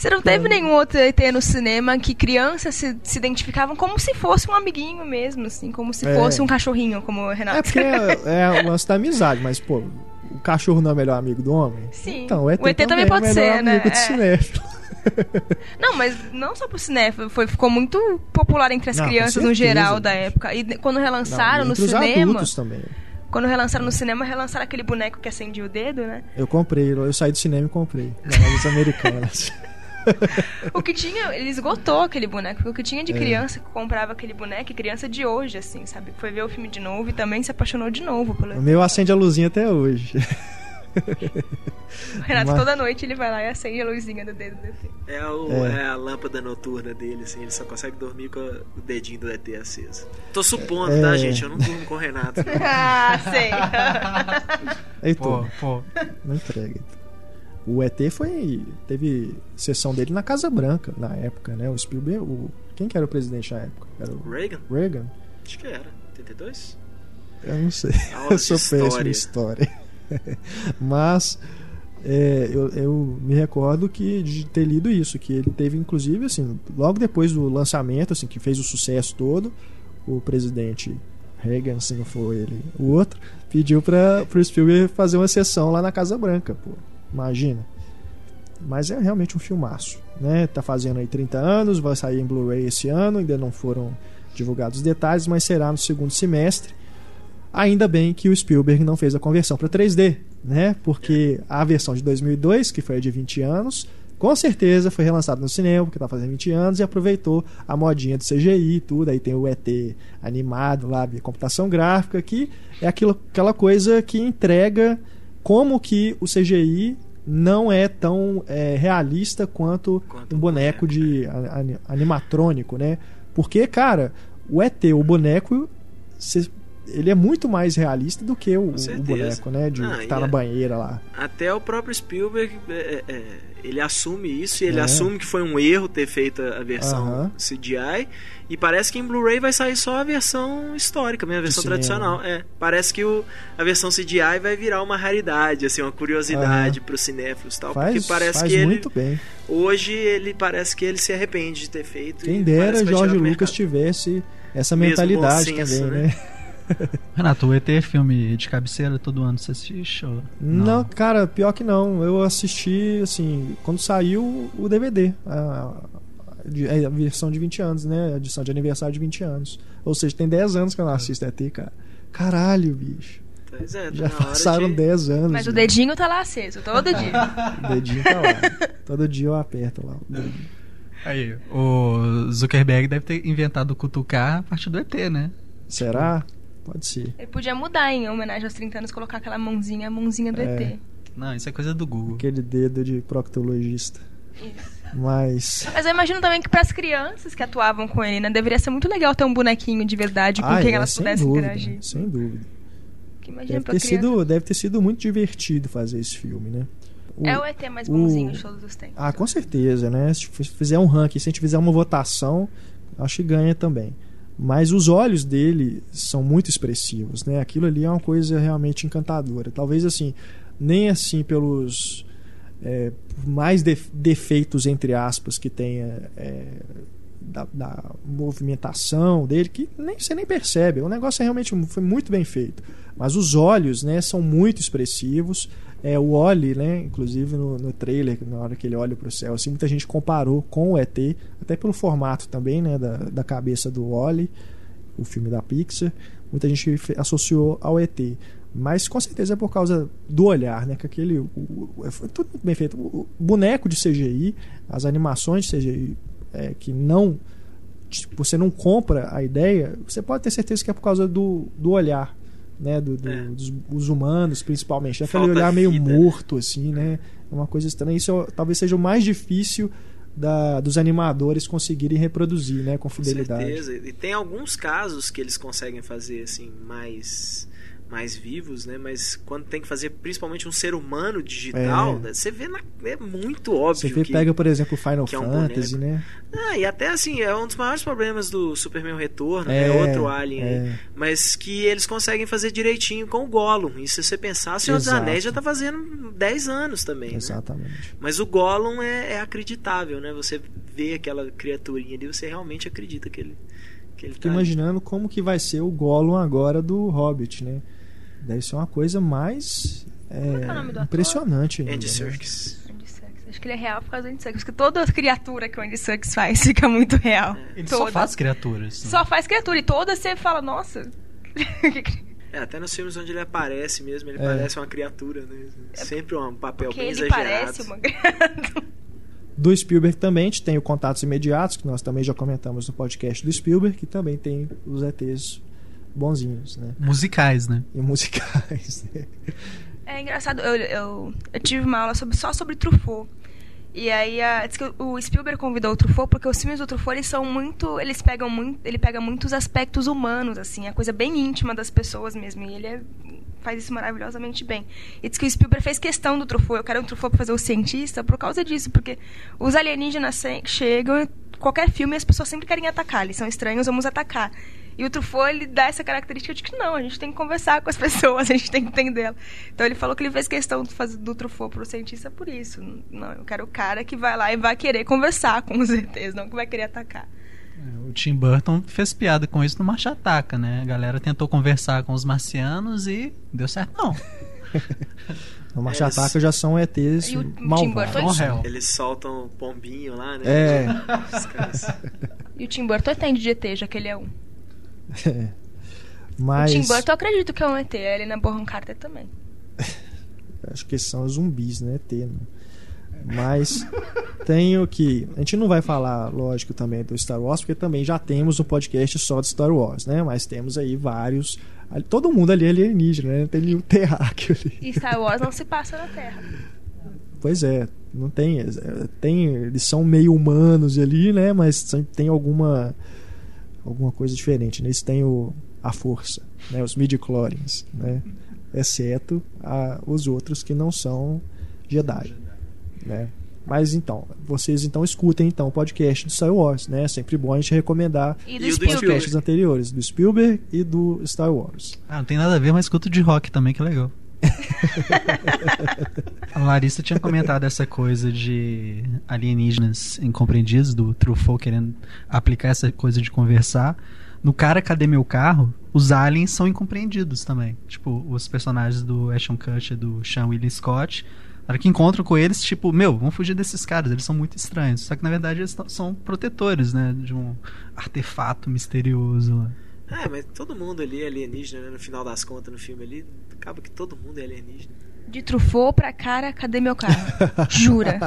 [SPEAKER 4] Você não teve nenhum outro ET no cinema que crianças se, se identificavam como se fosse um amiguinho mesmo, assim, como se
[SPEAKER 1] É.
[SPEAKER 4] fosse um cachorrinho, como o Renato.
[SPEAKER 1] É porque é, é o lance da amizade, mas, pô, o cachorro não é o melhor amigo do homem?
[SPEAKER 4] Sim.
[SPEAKER 1] Então, o ET,
[SPEAKER 4] O ET também
[SPEAKER 1] é
[SPEAKER 4] pode
[SPEAKER 1] o melhor
[SPEAKER 4] ser, né?
[SPEAKER 1] amigo do
[SPEAKER 4] É.
[SPEAKER 1] cinéfilo. *laughs*
[SPEAKER 4] Não, mas não só pro cinéfilo, foi, ficou muito popular entre as
[SPEAKER 1] Não,
[SPEAKER 4] crianças no geral da época. E quando relançaram
[SPEAKER 1] Não,
[SPEAKER 4] no cinema,
[SPEAKER 1] também.
[SPEAKER 4] quando relançaram no cinema, relançaram aquele boneco que acendia o dedo, né?
[SPEAKER 1] Eu comprei, eu saí do cinema e comprei. Na lojas americanas. *laughs* *laughs*
[SPEAKER 4] O que tinha, ele esgotou aquele boneco, porque o que tinha de
[SPEAKER 1] É.
[SPEAKER 4] criança que comprava aquele boneco, e criança de hoje, assim, sabe? Foi ver o filme de novo e também se apaixonou de novo pelo
[SPEAKER 1] O meu acende a luzinha até hoje.
[SPEAKER 4] O Renato,
[SPEAKER 1] Mas-
[SPEAKER 4] toda noite ele vai lá e acende a luzinha do dedo do ET.
[SPEAKER 3] É, o,
[SPEAKER 1] É.
[SPEAKER 3] é. a lâmpada noturna dele, assim, ele só consegue dormir com a- o dedinho do ET aceso. Tô supondo,
[SPEAKER 1] É.
[SPEAKER 3] tá, gente? Eu não durmo com o Renato. *laughs*
[SPEAKER 4] ah, sei. *laughs*
[SPEAKER 1] Heitor,
[SPEAKER 2] Pô, pô.
[SPEAKER 1] não entrega. Heitor. O ET foi. Teve sessão dele na Casa Branca, na época, né? O Spielberg. O, quem que era o presidente na época? Era o
[SPEAKER 3] Reagan?
[SPEAKER 1] Reagan?
[SPEAKER 3] Acho que era. 82?
[SPEAKER 1] Eu não sei.
[SPEAKER 3] Aula *laughs*
[SPEAKER 1] Eu sou péssimo em
[SPEAKER 3] história.
[SPEAKER 1] história. *laughs* Mas é, eu, eu me recordo que de ter lido isso, que ele teve, inclusive, assim, logo depois do lançamento, assim, que fez o sucesso todo, o presidente Reagan, se não for ele, o outro, pediu para o Spielberg fazer uma sessão lá na Casa Branca, pô. Imagina. Mas é realmente um filmaço, né? Tá fazendo aí 30 anos, vai sair em Blu-ray esse ano, ainda não foram divulgados os detalhes, mas será no segundo semestre. Ainda bem que o Spielberg não fez a conversão para 3D, né? Porque a versão de 2002, que foi a de 20 anos, com certeza foi relançada no cinema, porque tá fazendo 20 anos, e aproveitou a modinha do CGI e tudo. Aí tem o ET animado lá, via computação gráfica, que é aquilo, aquela coisa que entrega como que o CGI não é tão é, realista quanto,
[SPEAKER 3] Quanto
[SPEAKER 1] um
[SPEAKER 3] o
[SPEAKER 1] boneco de a- ani- animatrônico, né? Porque, cara, o ET, o boneco, cê- ele é muito mais realista do que o, o boneco, né? De
[SPEAKER 3] Ah,
[SPEAKER 1] que tá na
[SPEAKER 3] é-
[SPEAKER 1] banheira lá.
[SPEAKER 3] Até o próprio Spielberg, é, é, ele assume isso e ele
[SPEAKER 1] É.
[SPEAKER 3] assume que foi um erro ter feito a versão
[SPEAKER 1] Aham.
[SPEAKER 3] CGI. E parece que em Blu-ray vai sair só a versão histórica, mesmo, a versão tradicional. É, parece que o, a versão CGI vai virar uma raridade, assim, uma curiosidade para os cinéfilos e tal.
[SPEAKER 1] Faz,
[SPEAKER 3] porque parece que ele,
[SPEAKER 1] bem.
[SPEAKER 3] hoje, ele parece que ele se arrepende de ter feito.
[SPEAKER 1] Quem dera Jorge Lucas tivesse essa
[SPEAKER 3] Mesmo
[SPEAKER 1] mentalidade
[SPEAKER 3] senso,
[SPEAKER 1] também,
[SPEAKER 3] né?
[SPEAKER 1] né? *laughs* *laughs*
[SPEAKER 2] Renato, o ET é filme de cabeceira todo ano você assiste? Ou...
[SPEAKER 1] Não, cara, pior que não. Eu assisti, assim, quando saiu o DVD. A, a, a versão de 20 anos, né? A edição de aniversário de 20 anos. Ou seja, tem 10 anos que eu não assisto ET, cara. Caralho, bicho.
[SPEAKER 3] Pois é, tá
[SPEAKER 1] Já passaram
[SPEAKER 3] de...
[SPEAKER 1] 10 anos.
[SPEAKER 4] Mas o
[SPEAKER 1] né?
[SPEAKER 4] dedinho tá lá aceso, todo dia.
[SPEAKER 1] O *laughs* dedinho tá lá. Todo dia eu aperto lá. o dedinho.
[SPEAKER 2] Aí, o Zuckerberg deve ter inventado o cutucar a partir do ET, né?
[SPEAKER 1] Será? Pode ser.
[SPEAKER 4] Ele podia mudar em homenagem aos 30 anos, colocar aquela mãozinha, a mãozinha do
[SPEAKER 1] É.
[SPEAKER 4] ET.
[SPEAKER 2] Não, isso é coisa do Google.
[SPEAKER 1] Aquele dedo de proctologista.
[SPEAKER 4] Isso.
[SPEAKER 1] Mas.
[SPEAKER 4] Mas eu imagino também que pras crianças que atuavam com ele, né, deveria ser muito legal ter um bonequinho de verdade com
[SPEAKER 1] Ah,
[SPEAKER 4] quem
[SPEAKER 1] é,
[SPEAKER 4] elas
[SPEAKER 1] sem
[SPEAKER 4] pudessem
[SPEAKER 1] dúvida,
[SPEAKER 4] interagir.
[SPEAKER 1] Sem dúvida. Deve ter, sido, deve ter sido muito divertido fazer esse filme, né? O-
[SPEAKER 4] É o ET mais
[SPEAKER 1] o-
[SPEAKER 4] bonzinho de todos os tempos.
[SPEAKER 1] Ah, com certeza, né? Se fizer um ranking, se a gente fizer uma votação, acho que ganha também. Mas os olhos dele são muito expressivos, né? Aquilo ali é uma coisa realmente encantadora. Talvez assim, nem assim pelos é, mais def- defeitos entre aspas que tenha é, da, da movimentação dele, que nem você nem percebe. O negócio é realmente foi muito bem feito. Mas os olhos, né, são muito expressivos. É, o Oli, né, inclusive no, no trailer, na hora que ele olha para o céu, assim, muita gente comparou com o ET, até pelo formato também, né, da, da cabeça do Oli, o filme da Pixar. Muita gente associou ao ET. Mas com certeza é por causa do olhar, né? Que aquele. O, o- foi tudo muito bem feito. O boneco de CGI, as animações de CGI é, que não. tipo, você não compra a ideia, você pode ter certeza que é por causa do, do olhar, né? Do, do-
[SPEAKER 3] É.
[SPEAKER 1] dos, dos humanos, principalmente. Aquele
[SPEAKER 3] Falta
[SPEAKER 1] olhar meio
[SPEAKER 3] vida.
[SPEAKER 1] morto, assim, né? É uma coisa estranha. Isso é- talvez seja o mais difícil da, dos animadores conseguirem reproduzir, né? Com
[SPEAKER 3] Com
[SPEAKER 1] fidelidade.
[SPEAKER 3] certeza. E tem alguns casos que eles conseguem fazer assim mais mais vivos, né? Mas quando tem que fazer principalmente um ser humano digital,
[SPEAKER 1] É.
[SPEAKER 3] né, você vê na- é muito óbvio
[SPEAKER 1] Você vê,
[SPEAKER 3] que
[SPEAKER 1] pega, por exemplo, o Final
[SPEAKER 3] é um
[SPEAKER 1] Fantasy,
[SPEAKER 3] boneco.
[SPEAKER 1] né?
[SPEAKER 3] Ah, e até assim, é um dos maiores problemas do Superman Retorno,
[SPEAKER 1] É,
[SPEAKER 3] é outro Alien aí.
[SPEAKER 1] é.
[SPEAKER 3] Mas que eles conseguem fazer direitinho com o Gollum. E se você pensar, o Senhor dos
[SPEAKER 1] Exato.
[SPEAKER 3] Anéis já tá fazendo 10 anos também, né?
[SPEAKER 1] Exatamente.
[SPEAKER 3] Mas o Gollum é, é acreditável, né? Você vê aquela criaturinha ali, você realmente acredita que ele, tá ali.
[SPEAKER 1] imaginando como que vai ser o Gollum agora do Hobbit, né? Deve ser uma coisa mais é,
[SPEAKER 4] é é
[SPEAKER 1] impressionante ainda,
[SPEAKER 3] Andy
[SPEAKER 1] né?
[SPEAKER 3] Serkis.
[SPEAKER 4] Andy Serkis. Acho que ele é real por causa do Andy Serkis. Porque toda criatura que o Andy Serkis faz *laughs* fica muito real.
[SPEAKER 2] Ele
[SPEAKER 4] toda.
[SPEAKER 2] só faz criaturas. né?
[SPEAKER 4] Só faz criatura. E toda você fala, nossa.
[SPEAKER 3] É, até nos filmes onde ele aparece mesmo, ele
[SPEAKER 1] É.
[SPEAKER 3] parece uma criatura, né? Sempre um papel
[SPEAKER 4] Porque
[SPEAKER 3] bem
[SPEAKER 4] ele
[SPEAKER 3] exagerado.
[SPEAKER 4] parece uma criatura.
[SPEAKER 1] Do Spielberg também a gente tem o Contatos Imediatos, que nós também já comentamos no podcast do Spielberg, que também tem os ETs bonzinhos, né?
[SPEAKER 2] Musicais, né?
[SPEAKER 1] E musicais. né?
[SPEAKER 4] É engraçado, eu, eu, eu tive uma aula sobre, só sobre Truffaut. E aí, a, diz que o Spielberg convidou o Truffaut porque os filmes do Truffaut, eles são muito, eles pegam muito, ele pega muitos aspectos humanos, assim, a coisa bem íntima das pessoas mesmo, e ele é- faz isso maravilhosamente bem. E diz que o Spielberg fez questão do Truffaut, eu quero um Truffaut pra fazer o cientista por causa disso, porque os alienígenas chegam, qualquer filme as pessoas sempre querem atacar, eles são estranhos, vamos atacar. E o Truffaut, ele dá essa característica de que não, a gente tem que conversar com as *laughs* pessoas, a gente tem que entendê-la. Então ele falou que ele fez questão de fazer do Truffaut pro cientista por isso. Não, eu quero o cara que vai lá e vai querer conversar com os ETs, não que vai querer atacar.
[SPEAKER 2] É, O Tim Burton fez piada com isso no Marcha Ataca, né? A galera tentou conversar com os marcianos e deu certo não. *laughs*
[SPEAKER 1] No Marcha
[SPEAKER 3] Eles-
[SPEAKER 1] Ataca já são ETs
[SPEAKER 4] E o Tim
[SPEAKER 1] malvados.
[SPEAKER 4] Burton-
[SPEAKER 2] Morreu.
[SPEAKER 3] Eles soltam pombinho lá, né?
[SPEAKER 1] É.
[SPEAKER 4] E o Tim Burton entende de ET, já que ele é um.
[SPEAKER 1] Mas
[SPEAKER 4] O Tim Burton eu acredito que é um ET, a Helena Bonham Carter também. *laughs*
[SPEAKER 1] acho que são zumbis, né? ET, né? Mas tenho que. A gente não vai falar, lógico, também do Star Wars, porque também já temos um podcast só de Star Wars, né? Mas temos aí vários. Todo mundo ali é alienígena, né? Não tem nenhum *laughs* terráqueo ali.
[SPEAKER 4] E Star Wars não se passa na Terra.
[SPEAKER 1] Pois é, não tem, é, tem. Eles são meio humanos ali, né? Mas tem alguma. Alguma coisa diferente, né? Eles têm o, a força, né? Os midi-chlorians, né? Exceto a, os outros que não são Jedi, né? Mas então, vocês então escutem então o podcast do Star Wars, né? É sempre bom a gente recomendar
[SPEAKER 4] E
[SPEAKER 1] os
[SPEAKER 4] Spielberg.
[SPEAKER 1] podcasts anteriores, do Spielberg e do Star Wars.
[SPEAKER 2] Ah, não tem nada a ver, mas escuto de rock também, que é legal. A *laughs* Larissa tinha comentado essa coisa de alienígenas incompreendidos, do Truffaut querendo aplicar essa coisa de conversar. No Cara, Cadê Meu Carro, os aliens são incompreendidos também. Tipo, os personagens do Ashton Kutcher do Sean William Scott, na hora que encontram com eles, tipo, meu, vamos fugir desses caras, eles são muito estranhos. Só que na verdade eles são protetores, né, de um artefato misterioso lá.
[SPEAKER 3] É, mas todo mundo ali é alienígena, né? No final das contas, no filme ali, acaba que todo mundo é alienígena.
[SPEAKER 4] De Truffaut pra cara, cadê meu carro? *laughs* Jura?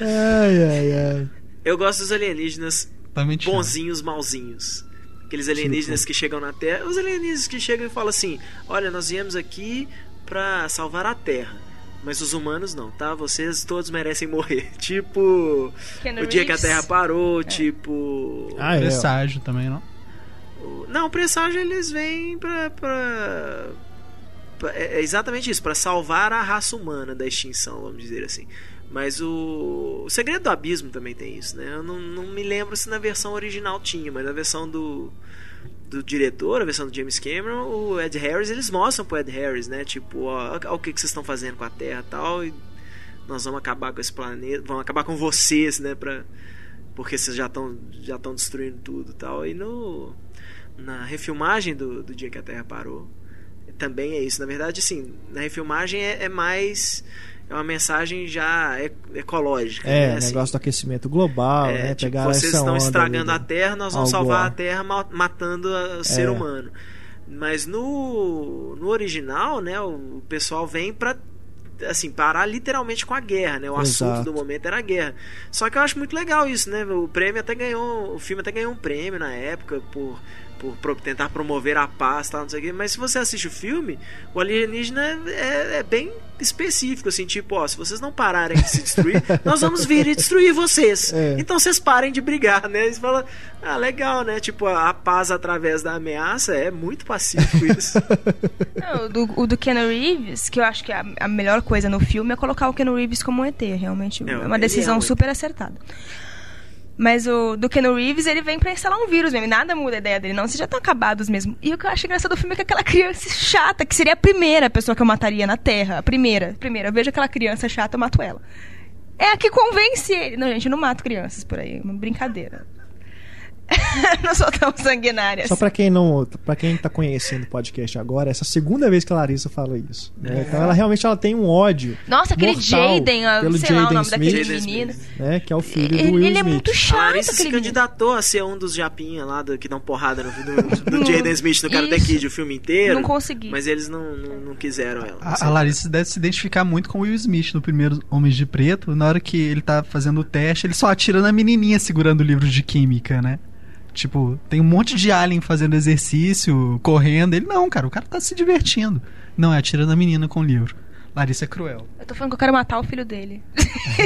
[SPEAKER 1] Ai, ai, ai.
[SPEAKER 3] Eu gosto dos alienígenas bonzinhos, malzinhos. Aqueles alienígenas que chegam na Terra. Os alienígenas que chegam e falam assim: Olha, nós viemos aqui pra salvar a Terra. Mas os humanos não, tá? Vocês todos merecem morrer. *laughs* Tipo.
[SPEAKER 4] Keanu
[SPEAKER 3] o dia que a
[SPEAKER 4] Reeves.
[SPEAKER 3] Terra parou, tipo.
[SPEAKER 1] Ah, é.
[SPEAKER 2] Presságio também, não?
[SPEAKER 3] o- Não, o presságio eles vêm pra. pra... É é exatamente isso, pra salvar a raça humana da extinção, vamos dizer assim. Mas o. O Segredo do Abismo também tem isso, né? Eu não, não me lembro se na versão original tinha, mas na versão do. Do diretor, a versão do James Cameron, o Ed Harris, eles mostram pro Ed Harris, né? Tipo, ó, ó o que, que vocês estão fazendo com a Terra tal, e nós vamos acabar com esse planeta, vamos acabar com vocês, né? Pra, porque vocês já estão já estão destruindo tudo tal. E no na refilmagem do, do dia que a Terra parou também é isso. Na verdade, assim, na refilmagem é, é mais é uma mensagem já ecológica.
[SPEAKER 1] É,
[SPEAKER 3] né? Assim,
[SPEAKER 1] negócio do aquecimento global,
[SPEAKER 3] é,
[SPEAKER 1] né?
[SPEAKER 3] tipo, vocês estão estragando a Terra, nós vamos
[SPEAKER 1] Al
[SPEAKER 3] salvar a Terra ma- matando o ser
[SPEAKER 1] É.
[SPEAKER 3] humano. Mas no, no original, né, o pessoal vem pra assim, parar literalmente com a guerra, né? O assunto
[SPEAKER 1] Exato.
[SPEAKER 3] do momento era a guerra. Só que eu acho muito legal isso, né? O prêmio até ganhou, o filme até ganhou um prêmio na época por por, por tentar promover a paz tal, não sei o quê. Mas se você assiste o filme, o alienígena é, é bem específico, assim, tipo, ó, se vocês não pararem de se destruir, *laughs* nós vamos vir e destruir vocês.
[SPEAKER 1] É.
[SPEAKER 3] Então vocês parem de brigar, né? Eles falam, ah, legal, né? Tipo, a, a paz através da ameaça é muito pacífico isso. *laughs*
[SPEAKER 4] Não, o do, o do Keanu Reeves, que eu acho que a, a melhor coisa no filme é colocar o Keanu Reeves como um ET. Realmente
[SPEAKER 3] É,
[SPEAKER 4] é uma decisão
[SPEAKER 3] é um
[SPEAKER 4] super acertada. Mas o do Keanu Reeves, ele vem pra instalar um vírus mesmo. Nada muda a ideia dele, não. Vocês já estão acabados mesmo. E o que eu acho engraçado do filme é que aquela *laughs* criança chata, que seria a primeira pessoa que eu mataria na Terra. A primeira. Primeira. Eu vejo aquela criança chata, eu mato ela. É a que convence ele. Não, gente, eu não mato crianças por aí. É uma brincadeira. *laughs* não sou tão sanguinária.
[SPEAKER 1] Só pra quem não, para quem tá conhecendo o podcast agora, essa é a segunda vez que a Larissa fala isso. né? Então ela realmente ela tem um ódio.
[SPEAKER 4] Nossa, aquele Jaden,
[SPEAKER 1] pelo
[SPEAKER 4] sei lá o
[SPEAKER 1] Jaden
[SPEAKER 4] nome daquele
[SPEAKER 1] Smith,
[SPEAKER 3] Jaden
[SPEAKER 4] menino.
[SPEAKER 1] Né, que é o filho do
[SPEAKER 4] Ele,
[SPEAKER 1] Will
[SPEAKER 4] ele é
[SPEAKER 1] Smith.
[SPEAKER 4] muito
[SPEAKER 3] A
[SPEAKER 4] chato,
[SPEAKER 3] Larissa se candidatou a ser um dos japinha lá do, que dão porrada no, do, do *laughs* Jaden Smith no Karate
[SPEAKER 4] Isso.
[SPEAKER 3] Kid o filme inteiro.
[SPEAKER 4] Não consegui.
[SPEAKER 3] Mas eles não, não, não quiseram ela.
[SPEAKER 2] A, a Larissa deve se identificar muito com o Will Smith no primeiro Homens de Preto. Na hora que ele tá fazendo o teste, ele só atira na menininha segurando o livro de química, né? Tipo, tem um monte de alien fazendo exercício, correndo. Ele, não, cara, o cara tá se divertindo. Não, é atira na menina com o livro. Larissa é cruel.
[SPEAKER 4] Eu tô falando que eu quero matar o filho dele. *laughs*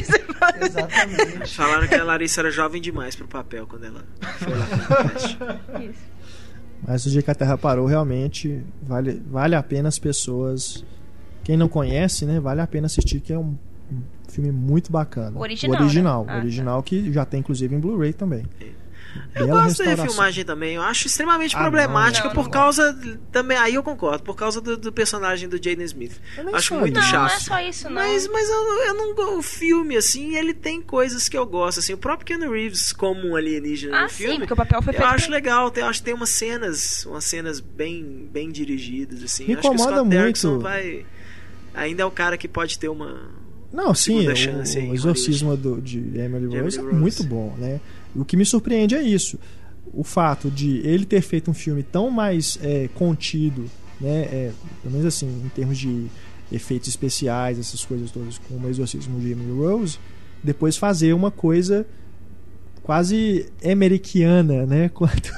[SPEAKER 2] Exatamente.
[SPEAKER 3] Falaram que a Larissa era jovem demais pro papel quando ela foi lá fazer.
[SPEAKER 4] Isso.
[SPEAKER 1] Mas o dia que a Terra parou, realmente vale, vale a pena as pessoas. Quem não conhece, né? Vale a pena assistir, que é um, filme muito bacana.
[SPEAKER 4] O original,
[SPEAKER 1] O original,
[SPEAKER 4] né?
[SPEAKER 1] o
[SPEAKER 4] Ah,
[SPEAKER 1] original que já tem inclusive em Blu-ray também.
[SPEAKER 3] Eu
[SPEAKER 1] Bela
[SPEAKER 3] gosto da filmagem também. Eu acho extremamente
[SPEAKER 1] Ah,
[SPEAKER 3] problemática
[SPEAKER 4] não. Não,
[SPEAKER 3] por
[SPEAKER 4] não
[SPEAKER 3] causa. Também, aí eu concordo, por causa do, do personagem do Jaden Smith. Acho
[SPEAKER 1] só
[SPEAKER 3] muito chato.
[SPEAKER 4] não é só isso, não.
[SPEAKER 3] Mas, mas eu, eu não O filme, assim, ele tem coisas que eu gosto. Assim, o próprio Keanu Reeves, como um alienígena
[SPEAKER 4] ah,
[SPEAKER 3] no
[SPEAKER 4] sim,
[SPEAKER 3] filme.
[SPEAKER 4] porque o papel foi
[SPEAKER 3] Eu
[SPEAKER 4] feito.
[SPEAKER 3] acho legal, tem, eu acho que tem umas cenas, umas cenas bem, bem dirigidas, assim.
[SPEAKER 1] Me
[SPEAKER 3] Eu acho que o
[SPEAKER 1] incomoda
[SPEAKER 3] Scott Derrickson
[SPEAKER 1] muito.
[SPEAKER 3] vai. Ainda é o cara que pode ter uma.
[SPEAKER 1] Não, sim, o,
[SPEAKER 3] chance aí,
[SPEAKER 1] o exorcismo do, de Emily
[SPEAKER 3] De
[SPEAKER 1] Rose
[SPEAKER 3] Emily
[SPEAKER 1] é
[SPEAKER 3] Rose.
[SPEAKER 1] muito bom, né? O que me surpreende é isso. O fato de ele ter feito um filme tão mais é, contido, né? É, pelo menos assim, em termos de efeitos especiais, essas coisas todas, como o exorcismo de Emily Rose, depois fazer uma coisa quase americana, né? *laughs* Quanto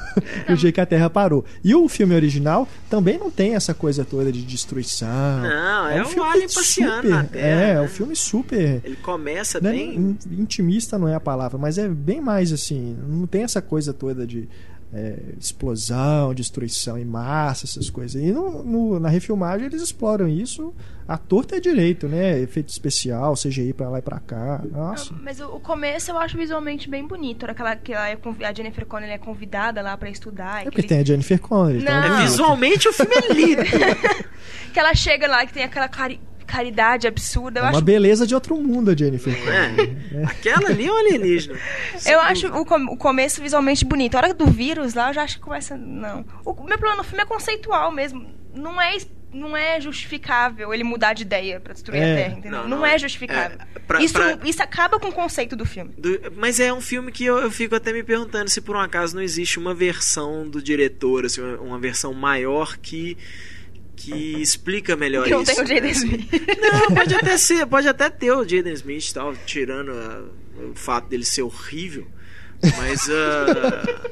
[SPEAKER 1] o dia que a Terra parou. E o filme original também não tem essa coisa toda de destruição.
[SPEAKER 3] Não, é, um, alien passeando na Terra.
[SPEAKER 1] É, é
[SPEAKER 3] né?
[SPEAKER 1] um filme super
[SPEAKER 3] Ele começa
[SPEAKER 1] não é
[SPEAKER 3] bem.
[SPEAKER 1] intimista não é a palavra, mas é bem mais assim. Não tem essa coisa toda de é, explosão, destruição em massa, essas coisas. E no, no- na refilmagem eles exploram isso a torta é direito, né? Efeito especial, CGI pra lá e pra cá. Nossa.
[SPEAKER 4] Não, Mas o, o começo eu acho visualmente bem bonito. A hora que, ela, é a Jennifer Connelly é convidada lá pra estudar.
[SPEAKER 1] É
[SPEAKER 4] e
[SPEAKER 1] porque
[SPEAKER 4] que,
[SPEAKER 1] tem a Jennifer Connelly. então
[SPEAKER 4] Não.
[SPEAKER 1] é
[SPEAKER 3] É, visualmente o filme é lindo. *laughs*
[SPEAKER 4] que ela chega lá que tem aquela cari- caridade absurda.
[SPEAKER 1] É uma
[SPEAKER 4] acho,
[SPEAKER 1] beleza de outro mundo a Jennifer Connelly.
[SPEAKER 3] É. Aquela ali é um alienígena. *laughs*
[SPEAKER 4] eu acho o, com- o começo visualmente bonito. A hora do vírus lá, eu já acho que começa. Não. O, meu problema no filme é conceitual mesmo. Não é. Não é justificável ele mudar de ideia pra destruir
[SPEAKER 1] É.
[SPEAKER 4] a Terra, entendeu?
[SPEAKER 3] Não,
[SPEAKER 4] Não,
[SPEAKER 3] não
[SPEAKER 4] é
[SPEAKER 3] é.
[SPEAKER 4] justificável.
[SPEAKER 3] É, pra-
[SPEAKER 4] isso,
[SPEAKER 3] pra-
[SPEAKER 4] isso acaba com o conceito do filme.
[SPEAKER 3] Do- mas é um filme que eu, eu fico até me perguntando se por um acaso não existe uma versão do diretor, assim, uma, uma versão maior que que explica melhor
[SPEAKER 4] Que não
[SPEAKER 3] isso.
[SPEAKER 4] tem o Jaden Smith.
[SPEAKER 3] Não, pode até ser, pode até ter o Jaden Smith e tal, tirando a- o fato dele ser horrível. Mas ah,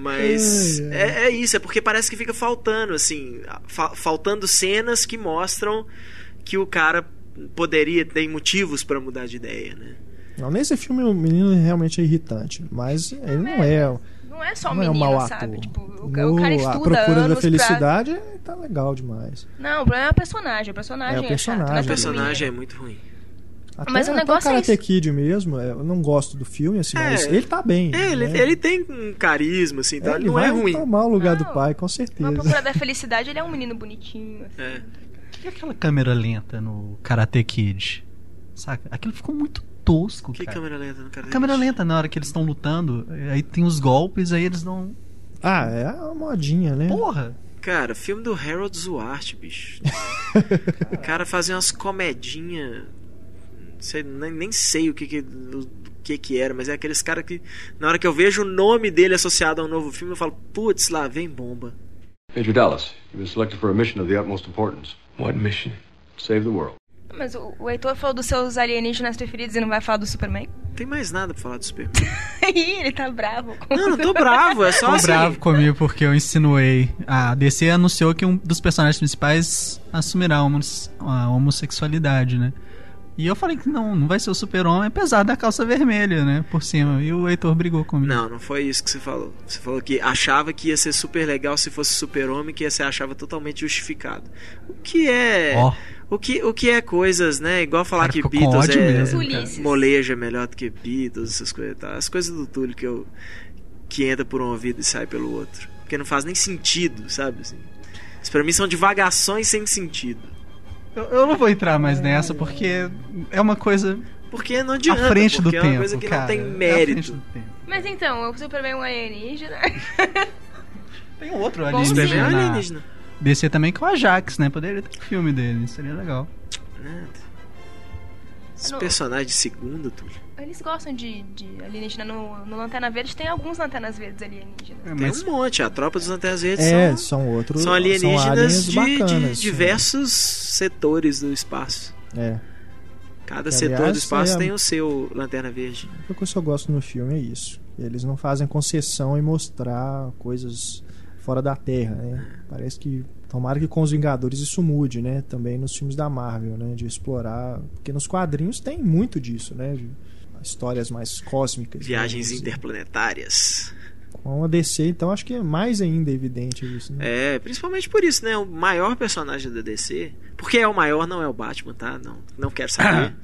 [SPEAKER 3] mas é, é isso, é porque parece que fica faltando assim, fa- faltando cenas que mostram que o cara poderia ter motivos pra mudar de ideia, né?
[SPEAKER 1] Não, nesse filme o menino realmente é irritante, mas ele não é.
[SPEAKER 4] Não é só o
[SPEAKER 1] Não é um
[SPEAKER 4] menino,
[SPEAKER 1] mau
[SPEAKER 4] sabe?
[SPEAKER 1] ator.
[SPEAKER 4] Tipo, o,
[SPEAKER 1] No
[SPEAKER 4] o cara
[SPEAKER 1] A
[SPEAKER 4] estuda
[SPEAKER 1] Procura da
[SPEAKER 4] anos pra-
[SPEAKER 1] Felicidade tá legal demais.
[SPEAKER 4] Não, o problema é o personagem. O personagem
[SPEAKER 1] É, o
[SPEAKER 4] é,
[SPEAKER 1] personagem.
[SPEAKER 4] chato. é
[SPEAKER 3] O
[SPEAKER 4] tanto
[SPEAKER 3] personagem é
[SPEAKER 4] menino.
[SPEAKER 3] muito ruim.
[SPEAKER 1] Até,
[SPEAKER 4] Mas o
[SPEAKER 1] até
[SPEAKER 4] negócio é
[SPEAKER 1] Karate
[SPEAKER 4] isso.
[SPEAKER 1] Kid mesmo, é, eu não gosto do filme, assim,
[SPEAKER 3] É,
[SPEAKER 1] mas ele tá bem.
[SPEAKER 3] Ele,
[SPEAKER 1] né?
[SPEAKER 3] ele tem um carisma, assim, então
[SPEAKER 1] É,
[SPEAKER 3] ele não é
[SPEAKER 1] vai
[SPEAKER 3] ruim.
[SPEAKER 1] tomar o lugar do
[SPEAKER 4] Não.
[SPEAKER 1] pai, com
[SPEAKER 4] Na
[SPEAKER 1] certeza.
[SPEAKER 4] procura da felicidade, ele é um menino bonitinho. assim.
[SPEAKER 3] É.
[SPEAKER 2] E aquela câmera lenta no Karate Kid? Saca? Aquilo ficou muito tosco,
[SPEAKER 3] Que
[SPEAKER 2] cara.
[SPEAKER 3] câmera lenta no cara?
[SPEAKER 2] A câmera lenta na hora que eles estão lutando, aí tem os golpes, aí eles dão.
[SPEAKER 1] Ah, é uma modinha, né?
[SPEAKER 2] Porra!
[SPEAKER 3] Cara, filme do Harold Zwart, bicho. *laughs* o cara fazia umas comedinhas. Sei, nem, nem sei o que que, o que que era, mas é aqueles caras que, na hora que eu vejo o nome dele associado a um novo filme, eu falo, putz, lá vem bomba.
[SPEAKER 5] Major Dallas, you've been selected for a mission of the utmost importance.
[SPEAKER 6] What mission?
[SPEAKER 5] Save the world.
[SPEAKER 4] Mas o, o Heitor falou dos seus alienígenas preferidos e não vai falar do Superman?
[SPEAKER 3] Não tem mais nada pra falar do Superman. *laughs*
[SPEAKER 4] Ih, ele tá bravo.
[SPEAKER 3] Não, não tô *laughs* bravo, é só
[SPEAKER 2] Ficou
[SPEAKER 3] assim.
[SPEAKER 2] bravo comigo porque eu insinuei. A DC anunciou que um dos personagens principais assumirá a, homos- a homossexualidade, né? E eu falei que não, não vai ser o super-homem, apesar da calça vermelha, né? Por cima. E o Heitor brigou comigo.
[SPEAKER 3] Não, não foi isso que você falou. Você falou que achava que ia ser super legal se fosse super-homem, que você achava totalmente justificado. O que é.
[SPEAKER 2] Ó,
[SPEAKER 3] O que, o que é coisas, né? Igual falar
[SPEAKER 2] Cara,
[SPEAKER 3] que Beatles é
[SPEAKER 2] mesmo,
[SPEAKER 3] moleja melhor do que Beatles, essas coisas. Tá? As coisas do Túlio que eu que entra por um ouvido e sai pelo outro. Porque não faz nem sentido, sabe? Assim. Isso pra mim são divagações sem sentido.
[SPEAKER 2] eu, eu não vou entrar mais nessa porque é uma coisa
[SPEAKER 3] Porque não
[SPEAKER 2] à
[SPEAKER 3] adianta.
[SPEAKER 2] frente do
[SPEAKER 3] é uma
[SPEAKER 2] tempo.
[SPEAKER 3] coisa que
[SPEAKER 2] cara.
[SPEAKER 3] não tem
[SPEAKER 2] É à
[SPEAKER 3] mérito.
[SPEAKER 4] Mas então, o Superman é um alienígena.
[SPEAKER 2] Tem um outro
[SPEAKER 4] Bom,
[SPEAKER 2] alienígena.
[SPEAKER 3] Superman é
[SPEAKER 2] na
[SPEAKER 3] alienígena.
[SPEAKER 2] DC também é o Ajax, né? Poderia ter um filme dele, seria legal.
[SPEAKER 3] Nada. Personagem de segundo, Túlio.
[SPEAKER 4] Eles gostam de, de alienígena no, no Lanterna Verde. Tem alguns Lanternas Verdes alienígenas.
[SPEAKER 2] É,
[SPEAKER 3] Tem
[SPEAKER 2] mas
[SPEAKER 3] um monte. A tropa dos Lanternas Verdes
[SPEAKER 1] É,
[SPEAKER 3] são,
[SPEAKER 1] são outros.
[SPEAKER 3] são alienígenas
[SPEAKER 1] aliens
[SPEAKER 3] de,
[SPEAKER 1] bacanas,
[SPEAKER 3] de diversos setores do espaço.
[SPEAKER 1] É.
[SPEAKER 3] Cada
[SPEAKER 1] Que,
[SPEAKER 3] setor
[SPEAKER 1] aliás,
[SPEAKER 3] do espaço
[SPEAKER 1] é-
[SPEAKER 3] tem o seu Lanterna Verde.
[SPEAKER 1] O que eu só gosto no filme é isso. Eles não fazem concessão em mostrar coisas fora da Terra, né? Parece que tomara que com os Vingadores isso mude, né? Também nos filmes da Marvel, né? De explorar, porque nos quadrinhos tem muito disso, né? De histórias mais cósmicas.
[SPEAKER 3] Viagens
[SPEAKER 1] né?
[SPEAKER 3] interplanetárias.
[SPEAKER 1] Com a DC, então acho que é mais ainda evidente isso, né?
[SPEAKER 3] É, principalmente por isso, né? O maior personagem da DC. Porque é o maior, não é o Batman, tá? Não, não quero saber.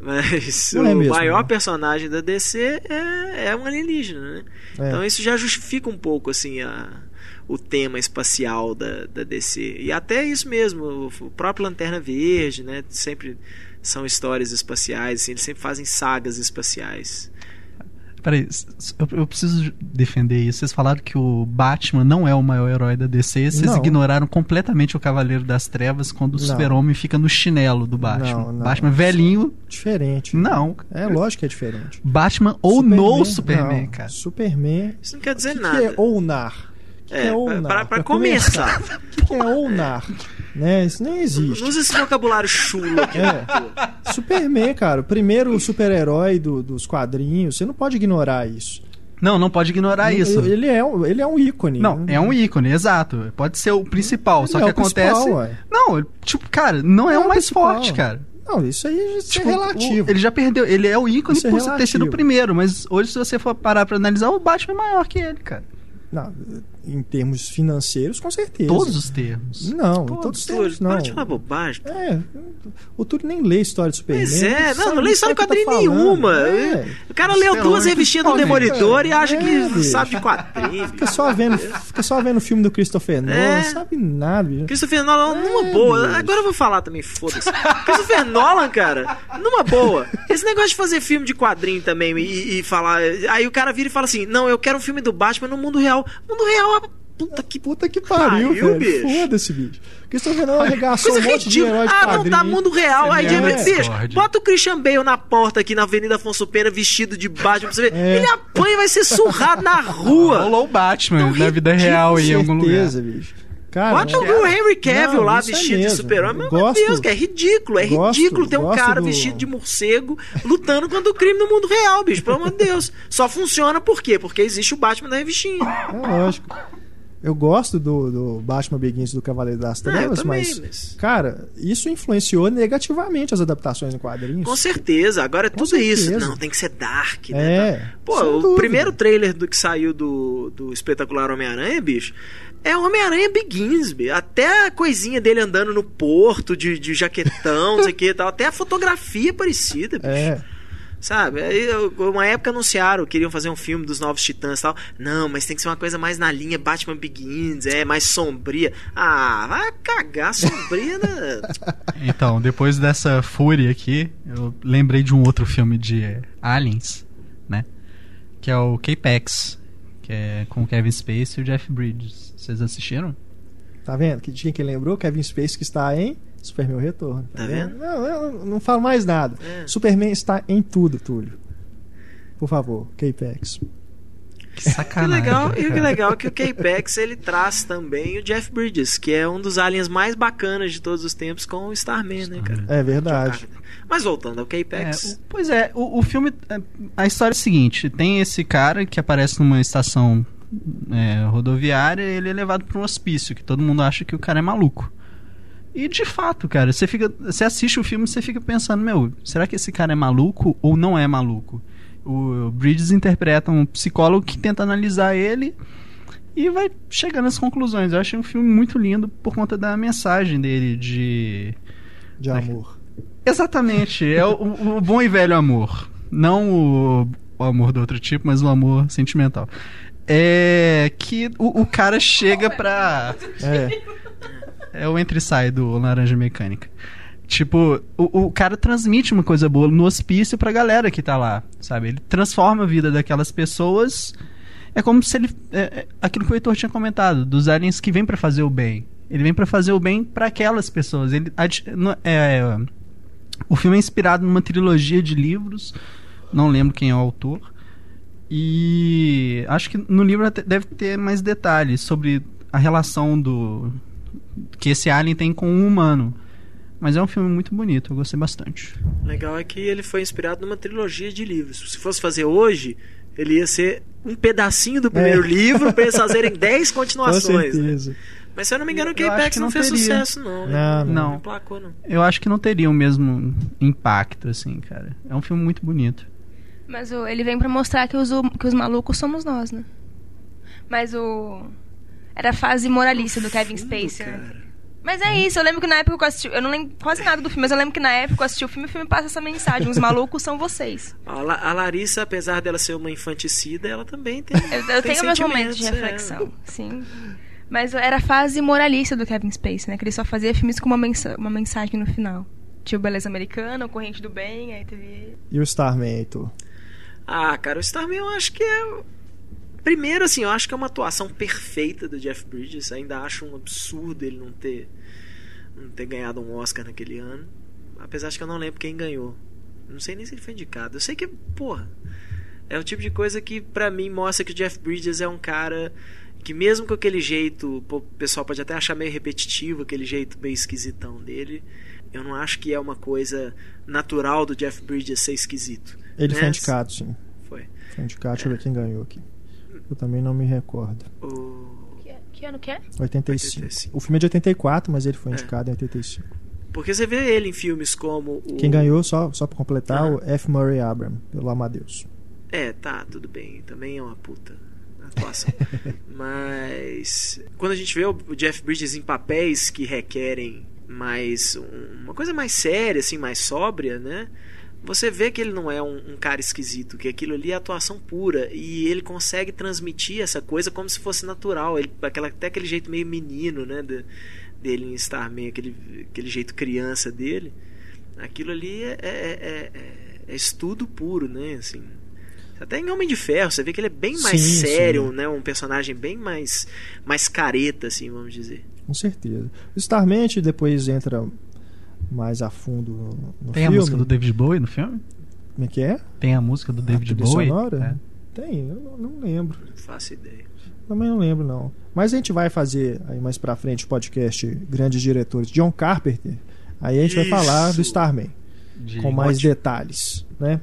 [SPEAKER 3] Mas
[SPEAKER 1] Não
[SPEAKER 3] o
[SPEAKER 1] é mesmo,
[SPEAKER 3] maior
[SPEAKER 1] né?
[SPEAKER 3] personagem da DC é, é um alienígena, né?
[SPEAKER 1] É.
[SPEAKER 3] Então isso já justifica um pouco, assim, a, o tema espacial da, da DC. E até isso mesmo, o, próprio Lanterna Verde, né? Sempre são histórias espaciais, assim, eles sempre fazem sagas espaciais.
[SPEAKER 2] Peraí, eu, eu preciso defender isso. Vocês falaram que o Batman não é o maior herói da DC. Vocês
[SPEAKER 1] Não.
[SPEAKER 2] ignoraram completamente o Cavaleiro das Trevas quando o. Super-Homem fica no chinelo do Batman.
[SPEAKER 1] Não, não.
[SPEAKER 2] Batman velhinho,
[SPEAKER 1] Diferente.
[SPEAKER 2] não.
[SPEAKER 1] É lógico que é diferente.
[SPEAKER 2] Batman ou no Superman,
[SPEAKER 1] não.
[SPEAKER 2] cara.
[SPEAKER 1] Superman.
[SPEAKER 3] Isso não quer
[SPEAKER 1] O
[SPEAKER 3] dizer
[SPEAKER 1] que,
[SPEAKER 3] nada.
[SPEAKER 1] que é ounar? O que, que
[SPEAKER 3] É,
[SPEAKER 1] é ounar?
[SPEAKER 3] pra- pra começar. *laughs*
[SPEAKER 1] O que, que é ounar? né? Isso nem existe.
[SPEAKER 3] Não usa esse vocabulário chulo aqui.
[SPEAKER 1] É. Superman, cara, o primeiro super-herói do- dos quadrinhos. Você não pode ignorar isso.
[SPEAKER 2] Não, não pode ignorar isso.
[SPEAKER 1] Ele é, um- ele é um ícone.
[SPEAKER 2] Não, é um ícone, exato. Pode ser o principal,
[SPEAKER 1] Ele
[SPEAKER 2] só
[SPEAKER 1] é
[SPEAKER 2] que
[SPEAKER 1] o
[SPEAKER 2] acontece. não, tipo, cara, não é,
[SPEAKER 1] É
[SPEAKER 2] o mais
[SPEAKER 1] principal.
[SPEAKER 2] forte, cara.
[SPEAKER 1] Não, isso aí isso
[SPEAKER 2] Tipo,
[SPEAKER 1] é relativo.
[SPEAKER 2] o- ele já perdeu. Ele é o ícone
[SPEAKER 1] Isso é
[SPEAKER 2] por ter
[SPEAKER 1] relativo.
[SPEAKER 2] sido o primeiro, mas hoje, se você for parar pra analisar, o Batman é maior que ele, cara.
[SPEAKER 1] Não, em termos financeiros, com certeza.
[SPEAKER 2] Todos os termos.
[SPEAKER 1] Não,
[SPEAKER 3] Pô,
[SPEAKER 1] em todos os termos, não.
[SPEAKER 3] para de falar bobagem.
[SPEAKER 1] É, o Túlio nem lê história de Superman.
[SPEAKER 3] Pois é, não,
[SPEAKER 1] sabe-
[SPEAKER 3] não lê história de quadrinho
[SPEAKER 1] tá
[SPEAKER 3] nenhuma.
[SPEAKER 1] É,
[SPEAKER 3] O cara leu duas revistinhas do Demolidor e acha
[SPEAKER 1] É,
[SPEAKER 3] que
[SPEAKER 1] bicho.
[SPEAKER 3] sabe de quadrinho.
[SPEAKER 1] fica só vendo, fica só vendo o filme do Christopher Nolan,
[SPEAKER 3] É.
[SPEAKER 1] não sabe nada. bicho.
[SPEAKER 3] Christopher Nolan, numa
[SPEAKER 1] É,
[SPEAKER 3] boa.
[SPEAKER 1] bicho.
[SPEAKER 3] Agora eu vou falar também, foda-se. Christopher Nolan, cara, numa boa. Esse negócio de fazer filme de quadrinho também e, e falar. Aí o cara vira e fala assim: Não, eu quero um filme do Batman no mundo real. Mundo real é. Puta que.
[SPEAKER 1] Puta que pariu,
[SPEAKER 3] Pariu,
[SPEAKER 1] velho.
[SPEAKER 3] bicho.
[SPEAKER 1] Foda-se, bicho. Christopher Nolan arregaçou
[SPEAKER 3] Coisa
[SPEAKER 1] um monte de
[SPEAKER 3] ridícula.
[SPEAKER 1] herói de
[SPEAKER 3] Ah, não dá mundo real. Aí,
[SPEAKER 2] É,
[SPEAKER 3] de repente, bicho, bota o Christian Bale na porta aqui na Avenida Afonso Pena vestido de Batman pra você ver.
[SPEAKER 1] É.
[SPEAKER 3] Ele apanha e vai ser surrado na *laughs* rua.
[SPEAKER 2] Rolou o Batman na vida real aí em algum lugar.
[SPEAKER 1] certeza, bicho. Cara,
[SPEAKER 3] Bota o Henry Cavill
[SPEAKER 1] Não,
[SPEAKER 3] lá
[SPEAKER 1] é
[SPEAKER 3] vestido de
[SPEAKER 1] mesmo.
[SPEAKER 3] super-homem. Meu
[SPEAKER 1] Gosto-
[SPEAKER 3] Deus, que é ridículo. É
[SPEAKER 1] gosto-
[SPEAKER 3] ridículo ter um cara
[SPEAKER 1] do-
[SPEAKER 3] vestido de morcego lutando contra o crime no mundo real, bicho. Pelo amor de Deus. Só funciona por quê? Porque existe o Batman da revistinha.
[SPEAKER 1] É lógico. Eu gosto do, do Batman Begins do Cavaleiro das
[SPEAKER 3] Ah,
[SPEAKER 1] Trevas,
[SPEAKER 3] também,
[SPEAKER 1] mas,
[SPEAKER 3] mas-
[SPEAKER 1] cara, isso influenciou negativamente as adaptações em quadrinhos.
[SPEAKER 3] Com certeza. Agora é
[SPEAKER 1] Com
[SPEAKER 3] tudo isso.
[SPEAKER 1] certeza.
[SPEAKER 3] Não, tem que ser dark, né?
[SPEAKER 1] É,
[SPEAKER 3] Pô,
[SPEAKER 1] sem
[SPEAKER 3] o
[SPEAKER 1] dúvida.
[SPEAKER 3] primeiro trailer do que saiu do, do espetacular Homem-Aranha, bicho, é o Homem-Aranha Begins, bicho. Até a coisinha dele andando no porto de, de jaquetão, não sei o que e tal. Até a fotografia é parecida, bicho.
[SPEAKER 1] É,
[SPEAKER 3] Sabe? Aí, uma época anunciaram, queriam fazer um filme dos Novos Titãs e tal. Não, mas tem que ser uma coisa mais na linha Batman Begins, é, mais sombria. Ah, vai cagar sombria, né? *laughs*
[SPEAKER 2] Então, depois dessa fúria aqui, eu lembrei de um outro filme de Aliens, né? Que é o K-Pax, que é com o Kevin Spacey e o Jeff Bridges. Vocês assistiram?
[SPEAKER 1] tá vendo? Que tinha quem lembrou? Kevin Space que está em Superman o Retorno.
[SPEAKER 3] Tá vendo?
[SPEAKER 1] Não, eu não falo mais nada.
[SPEAKER 3] É.
[SPEAKER 1] Superman está em tudo, Túlio. Por favor, K-Pax.
[SPEAKER 2] Que
[SPEAKER 3] o
[SPEAKER 2] sacanagem.
[SPEAKER 3] legal, e o que legal é que o K-Pax ele traz também o Jeff Bridges, que é um dos aliens mais bacanas de todos os tempos com o Starman, né, cara?
[SPEAKER 1] É verdade.
[SPEAKER 3] Mas voltando ao
[SPEAKER 2] É,
[SPEAKER 3] K-Pax,
[SPEAKER 2] o- pois é, o, o filme. é, A história é a seguinte: tem esse cara que aparece numa estação é, rodoviária e ele é levado para um hospício, que todo mundo acha que o cara é maluco. E de fato, cara, você fica. Você assiste o filme e você fica pensando, meu, será que esse cara é maluco ou não é maluco? O Bridges interpreta um psicólogo que tenta analisar ele e vai chegando às conclusões. Eu achei um filme muito lindo por conta da mensagem dele de.
[SPEAKER 1] De amor.
[SPEAKER 2] Exatamente, é o, o bom e velho amor. Não o, o amor do outro tipo, mas o amor sentimental. É que o, o cara chega pra.
[SPEAKER 1] É.
[SPEAKER 2] É o entre e sai do Laranja Mecânica. Tipo, o, o cara transmite uma coisa boa no hospício pra galera que tá lá, sabe? Ele transforma a vida daquelas pessoas. É como se ele. É, é aquilo que o Heitor tinha comentado, dos aliens que vêm pra fazer o bem. Ele vem pra fazer o bem pra aquelas pessoas. Ele, ad- no- é, o filme é inspirado numa trilogia de livros. Não lembro quem é o autor. E acho que no livro deve ter mais detalhes sobre a relação do que esse alien tem com o humano. Mas é um filme muito bonito, eu gostei bastante.
[SPEAKER 3] legal é que ele foi inspirado numa trilogia de livros. Se fosse fazer hoje, ele ia ser um pedacinho do primeiro
[SPEAKER 1] É.
[SPEAKER 3] livro pra eles *laughs* fazerem 10
[SPEAKER 1] Com
[SPEAKER 3] continuações. né?
[SPEAKER 1] certeza.
[SPEAKER 3] Mas se eu não me engano, o K-Pax não,
[SPEAKER 2] não
[SPEAKER 3] fez
[SPEAKER 2] teria.
[SPEAKER 3] sucesso, não. né?
[SPEAKER 1] Não, não.
[SPEAKER 2] Não.
[SPEAKER 3] Não placou, não.
[SPEAKER 2] Eu acho que não teria o mesmo impacto, assim, cara. É um filme muito bonito.
[SPEAKER 4] Mas o, ele vem pra mostrar que os, hum- que os malucos somos nós, né? Mas o. Era a fase moralista do Kevin Spacey, né? Mas é isso, eu lembro que na época que eu assisti. Eu não lembro quase nada do filme, mas eu lembro que na época que eu assisti o filme, o filme passa essa mensagem: os malucos são vocês.
[SPEAKER 3] A, La- a Larissa, apesar dela ser uma infanticida, ela também tem. *laughs*
[SPEAKER 4] Eu, eu
[SPEAKER 3] tem
[SPEAKER 4] tenho meus momentos de
[SPEAKER 3] é.
[SPEAKER 4] reflexão, sim. Mas era a fase moralista do Kevin Spacey, né? Que ele só fazia filmes com uma, mensa uma mensagem no final. Tinha o Beleza Americana, o Corrente do Bem, aí teve.
[SPEAKER 1] E o Starman, Heitor?
[SPEAKER 3] Ah, cara, o Starman eu acho que é. Primeiro, assim, eu acho que é uma atuação perfeita do Jeff Bridges. Ainda acho um absurdo ele não ter, não ter ganhado um Oscar naquele ano. Apesar de que eu não lembro quem ganhou. Não sei nem se ele foi indicado. Eu sei que, porra, é o tipo de coisa que pra mim mostra que o Jeff Bridges é um cara que mesmo com aquele jeito, o pessoal pode até achar meio repetitivo, aquele jeito meio esquisitão dele, eu não acho que é uma coisa natural do Jeff Bridges ser esquisito.
[SPEAKER 1] Ele
[SPEAKER 3] né?
[SPEAKER 1] foi indicado, sim.
[SPEAKER 3] Foi.
[SPEAKER 1] Foi indicado, deixa eu ver quem ganhou aqui. Eu também não me recordo.
[SPEAKER 3] O...
[SPEAKER 4] Que, que ano que é?
[SPEAKER 1] 85.
[SPEAKER 3] 85.
[SPEAKER 1] O filme é de 84, mas ele foi
[SPEAKER 3] É.
[SPEAKER 1] indicado em 85.
[SPEAKER 3] Porque você vê ele em filmes como o...
[SPEAKER 1] Quem ganhou, só, só pra completar,
[SPEAKER 3] Ah.
[SPEAKER 1] o F. Murray Abram, pelo Amadeus.
[SPEAKER 3] É, tá, tudo bem. Também é uma puta atuação. *laughs* Mas quando a gente vê o o Jeff Bridges em papéis que requerem mais um- uma coisa mais séria, assim, mais sóbria, né? Você vê que ele não é um, um cara esquisito, que aquilo ali é atuação pura e ele consegue transmitir essa coisa como se fosse natural, ele, aquela, até aquele jeito meio menino, né, de- dele em Starman, aquele, aquele jeito criança dele. Aquilo ali é, é- é- é- é estudo puro, né, assim. Até em Homem de Ferro, você vê que ele é bem mais
[SPEAKER 1] Sim,
[SPEAKER 3] sério,
[SPEAKER 1] sim.
[SPEAKER 3] né? Um personagem bem mais, mais careta, assim, vamos dizer.
[SPEAKER 1] Com certeza. O Starman, depois entra mais a fundo no, no
[SPEAKER 2] Tem
[SPEAKER 1] filme.
[SPEAKER 2] a música do David Bowie no filme?
[SPEAKER 1] Como é que é?
[SPEAKER 2] Tem a música do David Bowie?
[SPEAKER 1] sonora?
[SPEAKER 2] É.
[SPEAKER 1] Tem, eu não, não lembro.
[SPEAKER 3] Não faço ideia.
[SPEAKER 1] Também não lembro, não. Mas a gente vai fazer aí mais pra frente o podcast Grandes Diretores John Carpenter. Aí a gente vai
[SPEAKER 3] Isso.
[SPEAKER 1] falar do Starman,
[SPEAKER 2] De-
[SPEAKER 1] com mais
[SPEAKER 3] ótimo.
[SPEAKER 1] detalhes, né?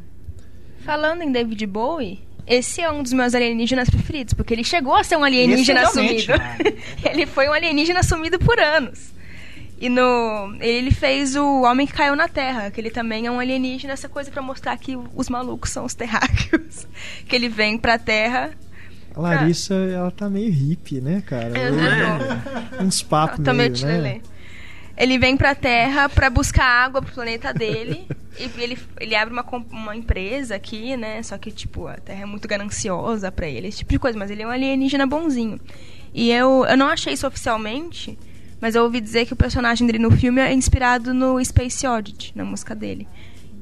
[SPEAKER 4] Falando em David Bowie, esse é um dos meus alienígenas preferidos, porque ele chegou a ser um alienígena
[SPEAKER 2] Esse realmente,
[SPEAKER 4] sumido.
[SPEAKER 2] né? *laughs*
[SPEAKER 4] ele foi um alienígena sumido por anos. E no ele fez o Homem que Caiu na Terra, que ele também é um alienígena, essa coisa pra mostrar que os malucos são os terráqueos. *laughs* que ele vem pra Terra.
[SPEAKER 1] A Larissa, ela tá meio hippie, né, cara?
[SPEAKER 3] É?
[SPEAKER 4] tô-
[SPEAKER 1] Uns papos
[SPEAKER 4] Tô
[SPEAKER 1] meio, né?
[SPEAKER 4] lelê. Ele vem pra Terra pra buscar água pro planeta dele. *laughs* e ele, ele abre uma, uma empresa aqui, né? Só que, tipo, a Terra é muito gananciosa pra ele, esse tipo de coisa. Mas ele é um alienígena bonzinho. E eu, eu não achei isso oficialmente, mas eu ouvi dizer que o personagem dele no filme é inspirado no Space Oddity, na música dele.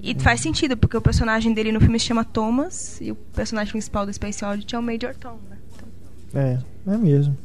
[SPEAKER 4] E faz sentido, porque o personagem dele no filme se chama Thomas e o personagem principal do Space Oddity é o Major Tom, né? Então,
[SPEAKER 1] É, é mesmo.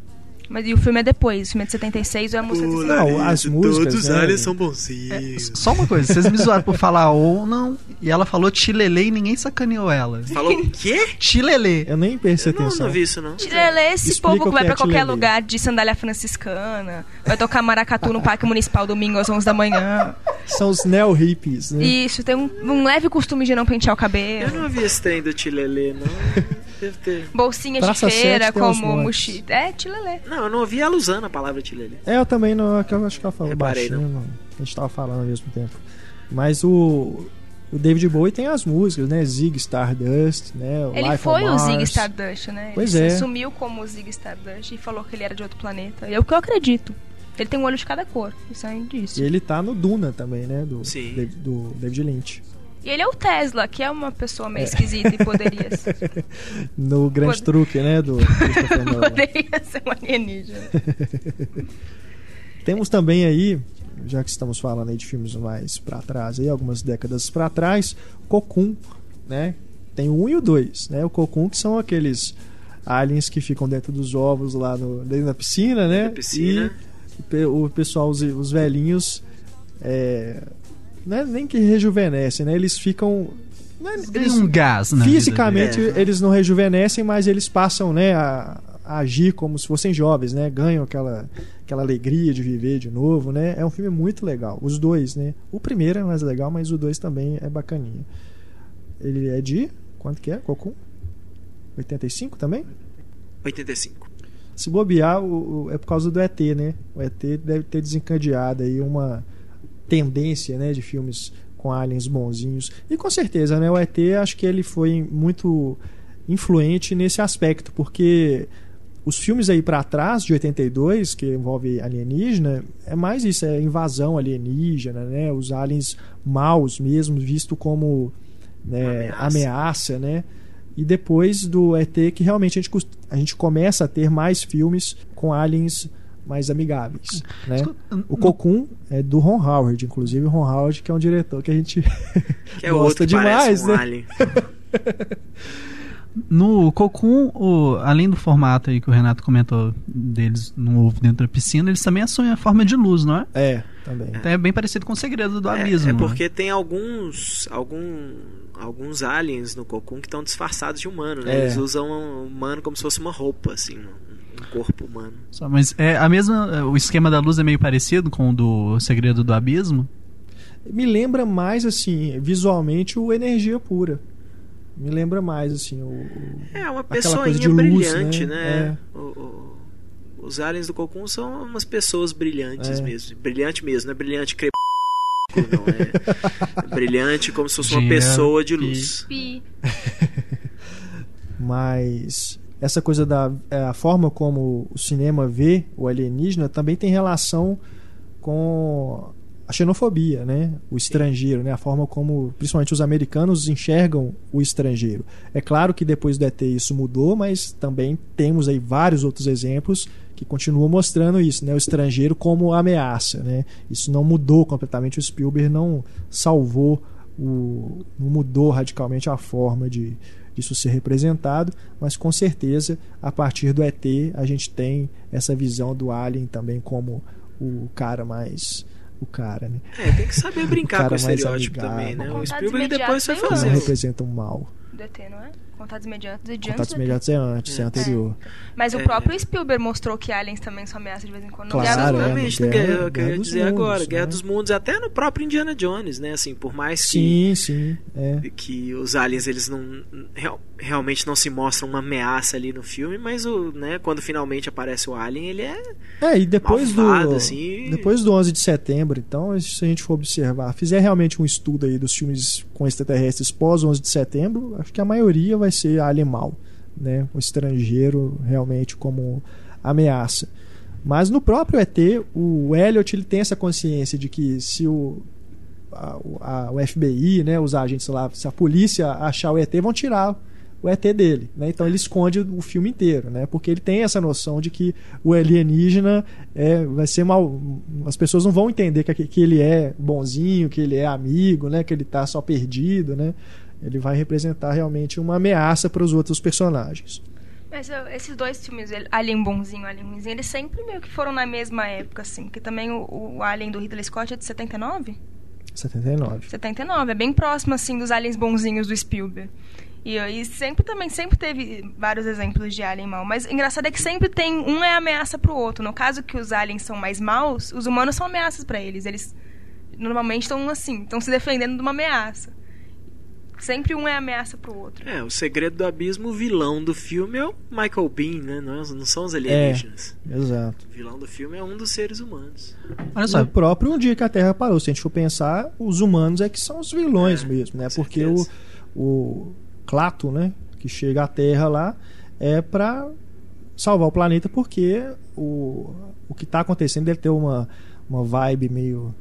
[SPEAKER 4] Mas e o filme é depois, o filme é de 76 ou é a música de
[SPEAKER 3] Pula,
[SPEAKER 4] 76?
[SPEAKER 1] Não, as músicas,
[SPEAKER 3] Todos os
[SPEAKER 1] né?
[SPEAKER 3] aliens são bonzinhos.
[SPEAKER 2] Só uma coisa, vocês me zoaram por falar ou não, e ela falou tilelê e ninguém sacaneou ela.
[SPEAKER 3] Falou o quê?
[SPEAKER 2] Tilelê.
[SPEAKER 1] Eu nem prestei
[SPEAKER 3] Eu não,
[SPEAKER 1] atenção.
[SPEAKER 3] não vi isso, não.
[SPEAKER 4] Tilelê é esse
[SPEAKER 1] Explica
[SPEAKER 4] povo que vai
[SPEAKER 1] que
[SPEAKER 4] pra
[SPEAKER 1] é
[SPEAKER 4] qualquer
[SPEAKER 1] tilelê.
[SPEAKER 4] lugar de sandália franciscana, vai tocar maracatu no Parque Municipal domingo às 11 da manhã.
[SPEAKER 1] São os neo-hippies, né?
[SPEAKER 4] Isso, tem um, um leve costume de não pentear o
[SPEAKER 3] Eu
[SPEAKER 4] cabelo.
[SPEAKER 3] não vi esse trem do Tilelê, não. *laughs* Deve ter.
[SPEAKER 4] Bolsinhas
[SPEAKER 1] Praça
[SPEAKER 4] de feira, como mochila. É, tilelê.
[SPEAKER 3] Não, eu não ouvi ela usando a palavra Tilelê.
[SPEAKER 1] É, eu também não. é Eu acho que ela falou
[SPEAKER 3] Reparei,
[SPEAKER 1] baixinho. Não. A gente tava falando ao mesmo tempo. Mas o. O David Bowie tem as músicas, né? Zig Stardust, né? o
[SPEAKER 4] Ele
[SPEAKER 1] Life
[SPEAKER 4] foi o Zig. Stardust, né?
[SPEAKER 1] Pois
[SPEAKER 4] ele
[SPEAKER 1] é.
[SPEAKER 4] assumiu como o Zig Stardust e falou que ele era de outro planeta. É o que eu acredito. Ele tem um olho de cada cor, isso é indício.
[SPEAKER 1] E ele tá no Duna também, né? Do,
[SPEAKER 3] Sim.
[SPEAKER 1] Do David Lynch.
[SPEAKER 4] E ele é o Tesla, que é uma pessoa meio esquisita e poderia *laughs* ser,
[SPEAKER 1] No grande
[SPEAKER 4] Pod-
[SPEAKER 1] truque, né? Do *laughs*
[SPEAKER 4] poderia ser um alienígena. *laughs*
[SPEAKER 1] Temos também aí, já que estamos falando aí de filmes mais pra trás, aí, algumas décadas pra trás, Cocoon, né? Tem o 1 e o 2, né? O Cocoon que são aqueles aliens que ficam dentro dos ovos lá no, dentro da piscina, né?
[SPEAKER 3] Da piscina.
[SPEAKER 1] E o pessoal, os, os velhinhos, é, não é nem que rejuvenescem, né? Eles ficam... é-
[SPEAKER 2] Tem
[SPEAKER 1] eles-
[SPEAKER 2] um gás, né?
[SPEAKER 1] fisicamente
[SPEAKER 3] É.
[SPEAKER 1] eles não rejuvenescem, mas eles passam, né, a, a agir como se fossem jovens, né? Ganham aquela, aquela alegria de viver de novo, né? É um filme muito legal. Os dois, né? O primeiro é mais legal, mas o dois também é bacaninha. Ele é de quanto que é? Cocum? 85 também?
[SPEAKER 3] 85.
[SPEAKER 1] Se bobear, o, o- é por causa do ET, né? O ET deve ter desencadeado aí uma tendência, né, de filmes com aliens bonzinhos. E com certeza, né, o ET acho que ele foi muito influente nesse aspecto, porque os filmes aí pra trás de 82 que envolve alienígena, é mais isso, é invasão alienígena, né? Os aliens maus mesmo visto como né,
[SPEAKER 3] ameaça.
[SPEAKER 1] ameaça, né? E depois do ET que realmente a gente, a gente começa a ter mais filmes com aliens mais amigáveis, né? O Cocoon é do Ron Howard, inclusive o Ron Howard que é um diretor que a gente *laughs*
[SPEAKER 3] Que é
[SPEAKER 1] Gosta
[SPEAKER 3] outro que
[SPEAKER 1] demais,
[SPEAKER 3] parece um
[SPEAKER 1] né?
[SPEAKER 3] alien. *laughs*
[SPEAKER 2] No Cocoon, o- além do formato aí que o Renato comentou deles no ovo dentro da piscina, eles também assumem a forma de luz, não é?
[SPEAKER 1] é também.
[SPEAKER 2] Então é bem parecido com o segredo do
[SPEAKER 3] É,
[SPEAKER 2] abismo.
[SPEAKER 3] é
[SPEAKER 2] né?
[SPEAKER 3] porque tem alguns algum, alguns aliens no Cocoon que estão disfarçados de humano, né?
[SPEAKER 1] É.
[SPEAKER 3] Eles usam um humano como se fosse uma roupa, assim, um corpo humano.
[SPEAKER 2] Só- Mas é a mesma. O esquema da luz é meio parecido com o do segredo do abismo.
[SPEAKER 1] Me lembra mais assim, visualmente o Energia Pura. Me lembra mais assim o, o-
[SPEAKER 3] É uma pessoinha
[SPEAKER 1] de luz,
[SPEAKER 3] brilhante,
[SPEAKER 1] né?
[SPEAKER 3] né? O- o- os aliens do Cocoon são umas pessoas brilhantes
[SPEAKER 1] É.
[SPEAKER 3] mesmo. Brilhante mesmo, não é brilhante crepúsculo, não. É *laughs* brilhante como se fosse uma pessoa de luz. *laughs*
[SPEAKER 1] Mas essa coisa da é, a forma como o cinema vê o alienígena também tem relação com a xenofobia, né? O estrangeiro, né? A forma como, principalmente os americanos enxergam o estrangeiro. É claro que depois do ET isso mudou, mas também temos aí vários outros exemplos que continuam mostrando isso, né? O estrangeiro como ameaça, né? Isso não mudou completamente. O Spielberg não salvou o, não mudou radicalmente a forma de disso ser representado, mas com certeza a partir do ET a gente tem essa visão do alien também como o cara mais o cara, né?
[SPEAKER 3] É, tem que saber *laughs* brincar com o estereótipo
[SPEAKER 1] amigável.
[SPEAKER 3] também, né? O
[SPEAKER 4] Contatos
[SPEAKER 3] Spielberg depois foi
[SPEAKER 1] Que
[SPEAKER 3] fazer.
[SPEAKER 1] não
[SPEAKER 3] o-
[SPEAKER 1] representa um mal.
[SPEAKER 4] Do ET, não é? Contatos imediatos e diante
[SPEAKER 1] Contatos
[SPEAKER 4] ET.
[SPEAKER 1] imediatos é antes, é,
[SPEAKER 3] É.
[SPEAKER 1] anterior.
[SPEAKER 4] Mas o
[SPEAKER 3] É.
[SPEAKER 4] próprio Spielberg mostrou que aliens também são ameaças de vez em quando. no
[SPEAKER 1] Claro,
[SPEAKER 4] Guerra dos
[SPEAKER 1] é,
[SPEAKER 4] Mundos.
[SPEAKER 3] Exatamente,
[SPEAKER 1] no Guerra-
[SPEAKER 3] Guerra, o que eu
[SPEAKER 1] Guerra
[SPEAKER 3] ia
[SPEAKER 1] dos
[SPEAKER 3] dizer
[SPEAKER 1] Mundos,
[SPEAKER 3] agora. Guerra
[SPEAKER 1] né?
[SPEAKER 3] dos Mundos, até no próprio Indiana Jones, né? Assim, por mais que,
[SPEAKER 1] Sim, sim, é.
[SPEAKER 3] que os aliens eles não real- realmente não se mostram uma ameaça ali no filme, mas o, né, quando finalmente aparece o alien, ele é
[SPEAKER 1] É, e depois
[SPEAKER 3] malvado,
[SPEAKER 1] do
[SPEAKER 3] assim.
[SPEAKER 1] depois do 11 de setembro, então, se a gente for observar, fizer realmente um estudo aí dos filmes com extraterrestres pós 11 de setembro, acho que a maioria vai ser alien mal, né? O estrangeiro realmente como ameaça. Mas no próprio ET, o Elliot ele tem essa consciência de que se o a- a- o FBI, né, os agentes lá, se a polícia achar o ET, vão tirar o ET dele, né? Então ele esconde o filme inteiro, né? Porque ele tem essa noção de que o alienígena é, vai ser mal, as pessoas não vão entender que, que ele é bonzinho, que ele é amigo, né? Que ele tá só perdido, né? Ele vai representar realmente uma ameaça para os outros personagens.
[SPEAKER 4] Mas esses dois filmes, Alien bonzinho, Alien ruimzinho, eles sempre meio que foram na mesma época, assim. Porque também o, o Alien do Ridley Scott é de 79?
[SPEAKER 1] 79.
[SPEAKER 4] 79, é bem próximo, assim, dos aliens bonzinhos do Spielberg. E, e sempre também, sempre teve vários exemplos de alien mal. Mas engraçado é que sempre tem um é ameaça pro outro. No caso que os aliens são mais maus, os humanos são ameaças pra eles. Eles normalmente estão assim, estão se defendendo de uma ameaça. Sempre um é ameaça pro outro.
[SPEAKER 3] É, o segredo do abismo, o vilão do filme é o Michael Bean, né? Não, não são os alienígenas.
[SPEAKER 1] Exato.
[SPEAKER 3] O vilão do filme é um dos seres humanos.
[SPEAKER 2] Olha só,
[SPEAKER 1] No próprio Um Dia que a Terra Parou, se a gente for pensar, os humanos é que são os vilões
[SPEAKER 3] É,
[SPEAKER 1] mesmo, né? Porque o, o Clato, né, que chega à Terra lá, é pra salvar o planeta porque o, o que tá acontecendo deve ter uma, uma vibe meio...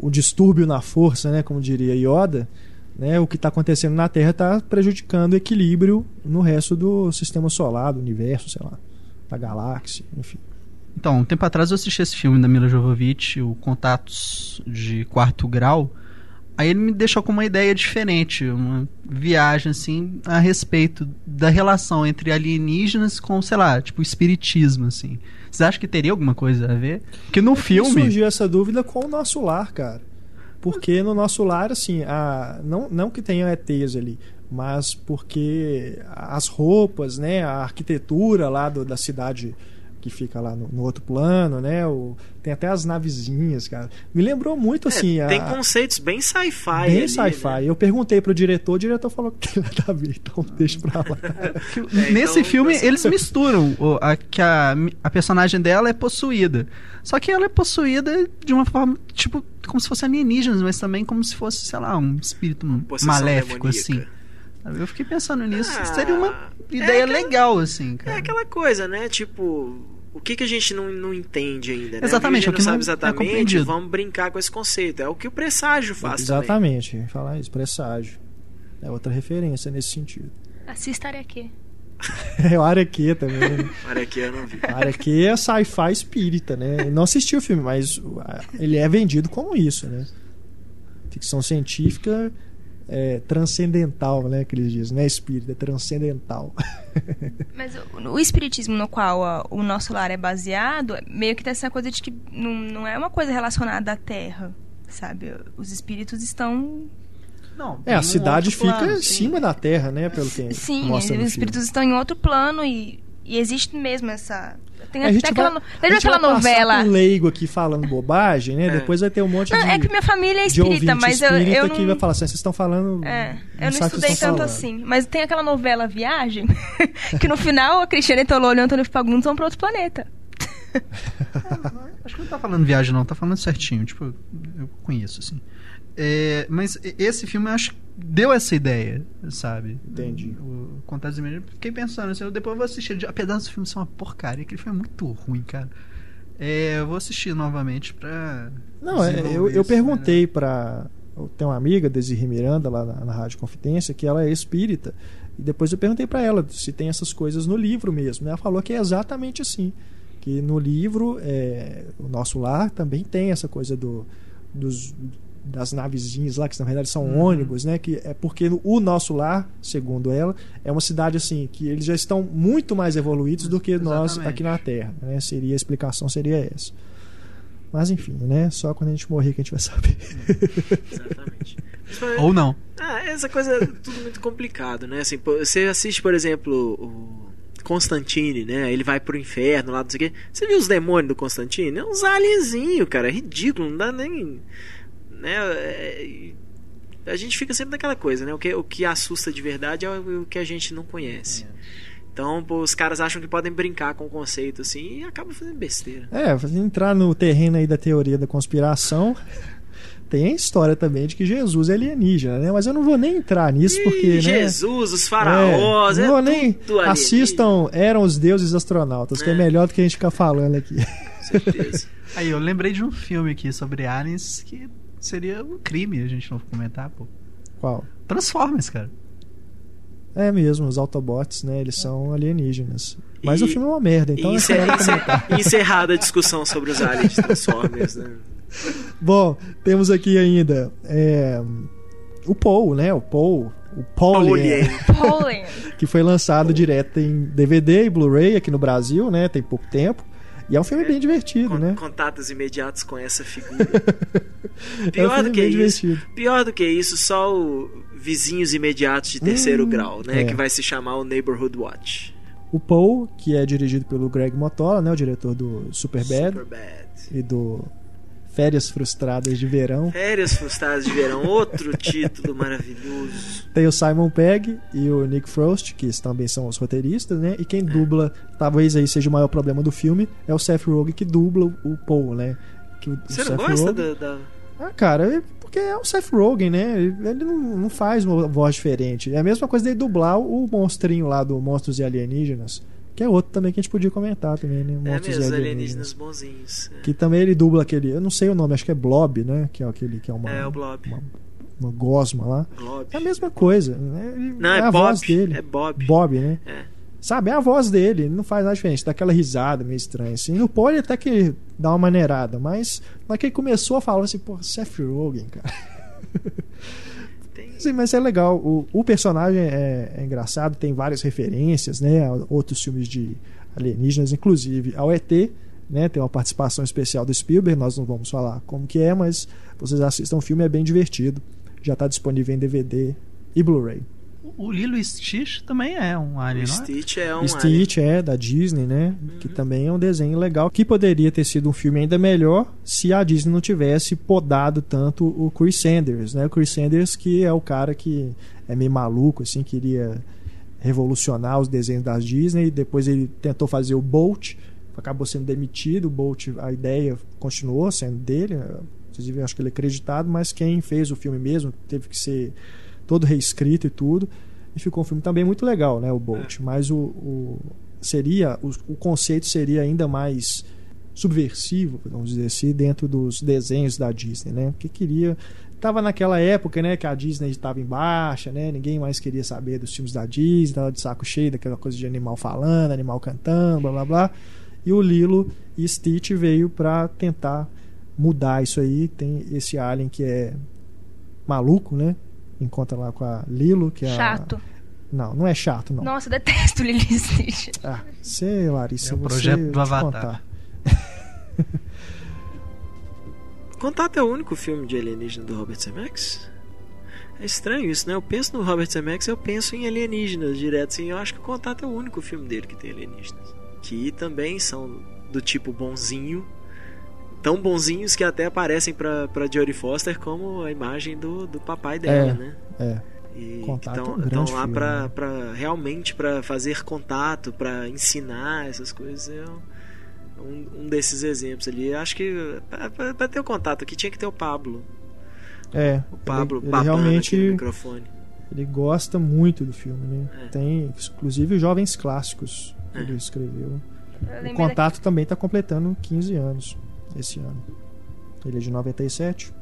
[SPEAKER 1] o distúrbio na força, né, como diria Yoda, né, o que está acontecendo na Terra está prejudicando o equilíbrio no resto do sistema solar, do universo, sei lá, da galáxia, enfim.
[SPEAKER 2] Então, um tempo atrás eu assisti esse filme da Mila Jovovich, o Contatos de Quarto Grau. Aí ele me deixou com uma ideia diferente, uma viagem assim a respeito da relação entre alienígenas com, sei lá, tipo espiritismo assim. Vocês acham que teria alguma coisa a ver? Porque no
[SPEAKER 1] E
[SPEAKER 2] filme,
[SPEAKER 1] surgiu essa dúvida com o nosso lar, cara. Porque no nosso lar, assim, a, não, não que tenha ETs ali, mas porque as roupas, né, a arquitetura lá do- da cidade que fica lá no, no outro plano, né, o, tem até as navezinhas, cara. Me lembrou muito, assim,
[SPEAKER 3] É,
[SPEAKER 1] a,
[SPEAKER 3] tem conceitos bem sci-fi.
[SPEAKER 1] bem
[SPEAKER 3] ali,
[SPEAKER 1] sci-fi.
[SPEAKER 3] né?
[SPEAKER 1] Eu perguntei pro diretor, o diretor falou que tem nada a ver, então deixa pra lá. *laughs*
[SPEAKER 3] É,
[SPEAKER 2] nesse
[SPEAKER 3] então,
[SPEAKER 2] filme
[SPEAKER 3] assim-
[SPEAKER 2] eles misturam o- a, que a, a personagem dela é possuída. Só que ela é possuída de uma forma, tipo, como se fosse alienígenas, mas também como se fosse, sei lá, um espírito
[SPEAKER 3] Possessão
[SPEAKER 2] maléfico,
[SPEAKER 3] demoníaca.
[SPEAKER 2] assim. Eu fiquei pensando nisso.
[SPEAKER 3] Ah,
[SPEAKER 2] seria uma
[SPEAKER 3] é
[SPEAKER 2] ideia
[SPEAKER 3] aquela-
[SPEAKER 2] legal, assim,
[SPEAKER 3] É
[SPEAKER 2] cara.
[SPEAKER 3] aquela coisa, né? Tipo, o que, que a gente não, não entende ainda, né?
[SPEAKER 2] Exatamente,
[SPEAKER 3] a
[SPEAKER 2] não
[SPEAKER 3] gente não
[SPEAKER 2] é
[SPEAKER 3] sabe exatamente,
[SPEAKER 2] compreendido.
[SPEAKER 3] vamos brincar com esse conceito. É o que o presságio faz também.
[SPEAKER 1] Exatamente, falar isso, presságio. É outra referência nesse sentido.
[SPEAKER 4] Assista Arequê. *laughs*
[SPEAKER 1] É o Arequê também, né? *laughs*
[SPEAKER 3] Aqui, eu não vi.
[SPEAKER 1] Araque é sci-fi espírita, né? Eu não assisti o filme, mas ele é vendido como isso, né? Ficção científica é, transcendental, né? Que eles dizem, não é espírita, é transcendental. *laughs*
[SPEAKER 4] Mas o, o espiritismo no qual a- o nosso lar é baseado, meio que tem essa coisa de que não, não é uma coisa relacionada à Terra, sabe? Os espíritos estão
[SPEAKER 2] Não,
[SPEAKER 1] É, a
[SPEAKER 2] um
[SPEAKER 1] cidade fica
[SPEAKER 2] plano,
[SPEAKER 1] em
[SPEAKER 2] sim.
[SPEAKER 1] cima da Terra, né? Pelo que
[SPEAKER 4] Sim,
[SPEAKER 1] mostra
[SPEAKER 4] os espíritos estão em outro plano e, e existe mesmo essa. Tem
[SPEAKER 1] A gente
[SPEAKER 4] até aquela,
[SPEAKER 1] vai-
[SPEAKER 4] lembra
[SPEAKER 1] gente
[SPEAKER 4] aquela novela?
[SPEAKER 1] por leigo aqui falando bobagem, né?
[SPEAKER 3] É.
[SPEAKER 1] Depois vai ter um monte
[SPEAKER 4] Não,
[SPEAKER 1] de,
[SPEAKER 4] é que minha família é espírita, mas eu,
[SPEAKER 1] espírita
[SPEAKER 4] eu
[SPEAKER 1] que
[SPEAKER 4] não.
[SPEAKER 1] vai falar assim, vocês estão falando...
[SPEAKER 4] É,
[SPEAKER 1] não
[SPEAKER 4] eu não
[SPEAKER 1] que
[SPEAKER 4] estudei tanto
[SPEAKER 1] falando.
[SPEAKER 4] assim. Mas tem aquela novela Viagem, *laughs* que no final a Cristiane Tololo e o Antônio Fagundes vão pra outro planeta. *laughs*
[SPEAKER 2] Acho que não tá falando viagem, não, tá falando certinho. Tipo, eu conheço, assim. É, mas esse filme eu acho que deu essa ideia, sabe?
[SPEAKER 1] Entendi.
[SPEAKER 2] O Contatos de Imagem. Fiquei pensando assim, eu depois eu vou assistir. Apesar do filme ser uma porcaria, que ele foi muito ruim, cara. É, eu vou assistir novamente pra.
[SPEAKER 1] Não, é, eu, eu
[SPEAKER 2] isso
[SPEAKER 1] perguntei pra. Eu tenho uma amiga, Desirê Miranda, lá na, na Rádio Confidência, que ela é espírita. E depois eu perguntei pra ela se tem essas coisas no livro mesmo. Ela falou que é exatamente assim. Que no livro, é, o nosso lar também tem essa coisa do, dos, das navezinhas lá, que na verdade são
[SPEAKER 2] Uhum.
[SPEAKER 1] ônibus, né? Que é porque o nosso lar, segundo ela, é uma cidade assim, que eles já estão muito mais evoluídos do que nós
[SPEAKER 2] Exatamente.
[SPEAKER 1] aqui na Terra. Né? Seria, a explicação seria essa. Mas enfim, né? Só quando a gente morrer que a gente vai saber.
[SPEAKER 3] Exatamente.
[SPEAKER 2] Ou não.
[SPEAKER 3] Ah, essa coisa é tudo muito complicado, né? Assim, você assiste, por exemplo, o Constantine, né? Ele vai pro inferno lá, não sei o quê. Você viu os demônios do Constantine? É uns alienzinhos, cara. É ridículo, não dá nem. Né? É, A gente fica sempre naquela coisa, né? O que, o que assusta de verdade é o, que a gente não conhece. Então, pô, os caras acham que podem brincar com o conceito assim e acabam fazendo besteira.
[SPEAKER 1] É, entrar no terreno aí da teoria da conspiração. Tem a história também de que Jesus é alienígena, né? Mas eu não vou nem entrar nisso porque,
[SPEAKER 3] Ih,
[SPEAKER 1] né?
[SPEAKER 3] Jesus, os faraós,
[SPEAKER 1] é,
[SPEAKER 3] é,
[SPEAKER 1] não vou nem assistam Eram os Deuses Astronautas, que é
[SPEAKER 3] É.
[SPEAKER 1] melhor do que a gente ficar falando aqui.
[SPEAKER 3] Com certeza.
[SPEAKER 2] Aí, eu lembrei de um filme aqui sobre aliens que seria um crime a gente não comentar, pô.
[SPEAKER 1] Qual?
[SPEAKER 2] Transformers, cara.
[SPEAKER 1] É mesmo, os Autobots, né? Eles são alienígenas. Mas
[SPEAKER 3] E-
[SPEAKER 1] o filme é uma merda, então é
[SPEAKER 3] encer- *laughs* encerrada a discussão sobre os aliens Transformers, né?
[SPEAKER 1] Bom, temos aqui ainda. é, o Paul, né? O Paul. O Paul, *laughs* que foi lançado direto em DVD e Blu-ray aqui no Brasil, né? Tem pouco tempo. E é um filme bem divertido,
[SPEAKER 3] Con-
[SPEAKER 1] né?
[SPEAKER 3] Contatos imediatos com essa figura. *laughs*
[SPEAKER 1] é um
[SPEAKER 3] Pior do que isso.
[SPEAKER 1] divertido.
[SPEAKER 3] Pior do que isso, só o vizinhos imediatos de terceiro
[SPEAKER 1] Hum,
[SPEAKER 3] grau, né?
[SPEAKER 1] é.
[SPEAKER 3] Que vai se chamar o Neighborhood Watch.
[SPEAKER 1] O Paul, que é dirigido pelo Greg Motola, né? O diretor do Superbad
[SPEAKER 3] Superbad.
[SPEAKER 1] e do Férias Frustradas de Verão.
[SPEAKER 3] Férias Frustradas de Verão, outro *laughs* título maravilhoso.
[SPEAKER 1] Tem o Simon Pegg e o Nick Frost, que também são os roteiristas, né? E quem dubla, talvez aí seja o maior problema do filme, é o Seth Rogen que dubla o Paul, né? Que o, o
[SPEAKER 3] Você não
[SPEAKER 1] Seth
[SPEAKER 3] gosta
[SPEAKER 1] Rogen-
[SPEAKER 3] da, da-
[SPEAKER 1] Ah, cara, é porque é o Seth Rogen, né? Ele não, não faz uma voz diferente. É a mesma coisa dele dublar o monstrinho lá do Monstros e Alienígenas, que é outro também que a gente podia comentar também, né?
[SPEAKER 3] É
[SPEAKER 1] Monstros
[SPEAKER 3] mesmo,
[SPEAKER 1] e
[SPEAKER 3] alienígenas bonzinhos. É,
[SPEAKER 1] Que também ele dubla aquele, eu não sei o nome, acho que é Blob, né? Que é aquele que é uma,
[SPEAKER 3] É, o Blob.
[SPEAKER 1] uma, uma gosma lá. É a mesma coisa. né? Ele-
[SPEAKER 3] Não, é,
[SPEAKER 1] a
[SPEAKER 3] Bob.
[SPEAKER 1] voz dele.
[SPEAKER 3] É Bob.
[SPEAKER 1] Bob, né?
[SPEAKER 3] É.
[SPEAKER 1] Sabe, é a voz dele, ele não faz nada diferente, dá aquela risada meio estranha assim. No ele até que dá uma maneirada, mas na que ele começou a falar assim, pô, Seth Rogen, cara. *laughs*
[SPEAKER 3] Tem-
[SPEAKER 1] Sim, mas é legal. O, o personagem é, é engraçado, tem várias referências, né? A outros filmes de alienígenas, inclusive ao ET, né? Tem uma participação especial do Spielberg, nós não vamos falar como que é, mas vocês assistam o filme, é bem divertido. Já está disponível em DVD e Blu-ray.
[SPEAKER 2] O Lilo Stitch também é um alien,
[SPEAKER 3] O
[SPEAKER 2] não é?
[SPEAKER 3] Stitch é um alien.
[SPEAKER 1] Stitch é da Disney, né? Que também é um desenho legal, que poderia ter sido um filme ainda melhor se a Disney não tivesse podado tanto o Chris Sanders, né? O Chris Sanders que é o cara que é meio maluco, assim, queria revolucionar os desenhos da Disney. Depois ele tentou fazer o Bolt, acabou sendo demitido. O Bolt, a ideia continuou sendo dele, inclusive eu acho que ele é acreditado, mas quem fez o filme mesmo teve que ser todo reescrito e tudo. E ficou um filme também muito legal, né? O Bolt. Mas o, o- seria o, o conceito seria ainda mais subversivo, vamos dizer assim, dentro dos desenhos da Disney, né? Porque queria tava naquela época, né, que a Disney estava em baixa, né? Ninguém mais queria saber dos filmes da Disney, tava de saco cheio daquela coisa de animal falando, animal cantando, blá blá blá. E o Lilo e Stitch veio para tentar mudar isso aí. Tem esse alien que é maluco, né? Encontra lá com a Lilo, que é a-
[SPEAKER 4] Chato.
[SPEAKER 1] Não, não é chato, não.
[SPEAKER 4] Nossa, detesto Lily e Stitch.
[SPEAKER 1] Ah, sei, Larissa,
[SPEAKER 2] É o
[SPEAKER 1] você
[SPEAKER 2] projeto do Avatar.
[SPEAKER 1] contar. *laughs*
[SPEAKER 3] Contato é o único filme de alienígena do Robert Zemeckis? É estranho isso, né? Eu penso no Robert Zemeckis, eu penso em alienígenas direto, assim. Eu acho que o Contato é o único filme dele que tem alienígenas. Que também são do tipo bonzinho. Tão bonzinhos que até aparecem pra, pra Jodie Foster como a imagem do, do papai dela,
[SPEAKER 1] É.
[SPEAKER 3] né?
[SPEAKER 1] É.
[SPEAKER 3] E estão
[SPEAKER 1] é um
[SPEAKER 3] lá
[SPEAKER 1] filme,
[SPEAKER 3] pra,
[SPEAKER 1] né?
[SPEAKER 3] pra realmente para fazer contato, pra ensinar essas coisas. É um, um desses exemplos ali. Acho que pra ter o contato aqui tinha que ter o Pablo.
[SPEAKER 1] É,
[SPEAKER 3] O Pablo
[SPEAKER 1] ele, ele realmente
[SPEAKER 3] aqui no microfone.
[SPEAKER 1] ele gosta muito do filme, né?
[SPEAKER 3] É.
[SPEAKER 1] Tem, inclusive, Jovens Clássicos que
[SPEAKER 3] É.
[SPEAKER 1] ele escreveu.
[SPEAKER 4] Eu
[SPEAKER 1] O Contato também está completando 15 anos esse ano. Ele é de 97,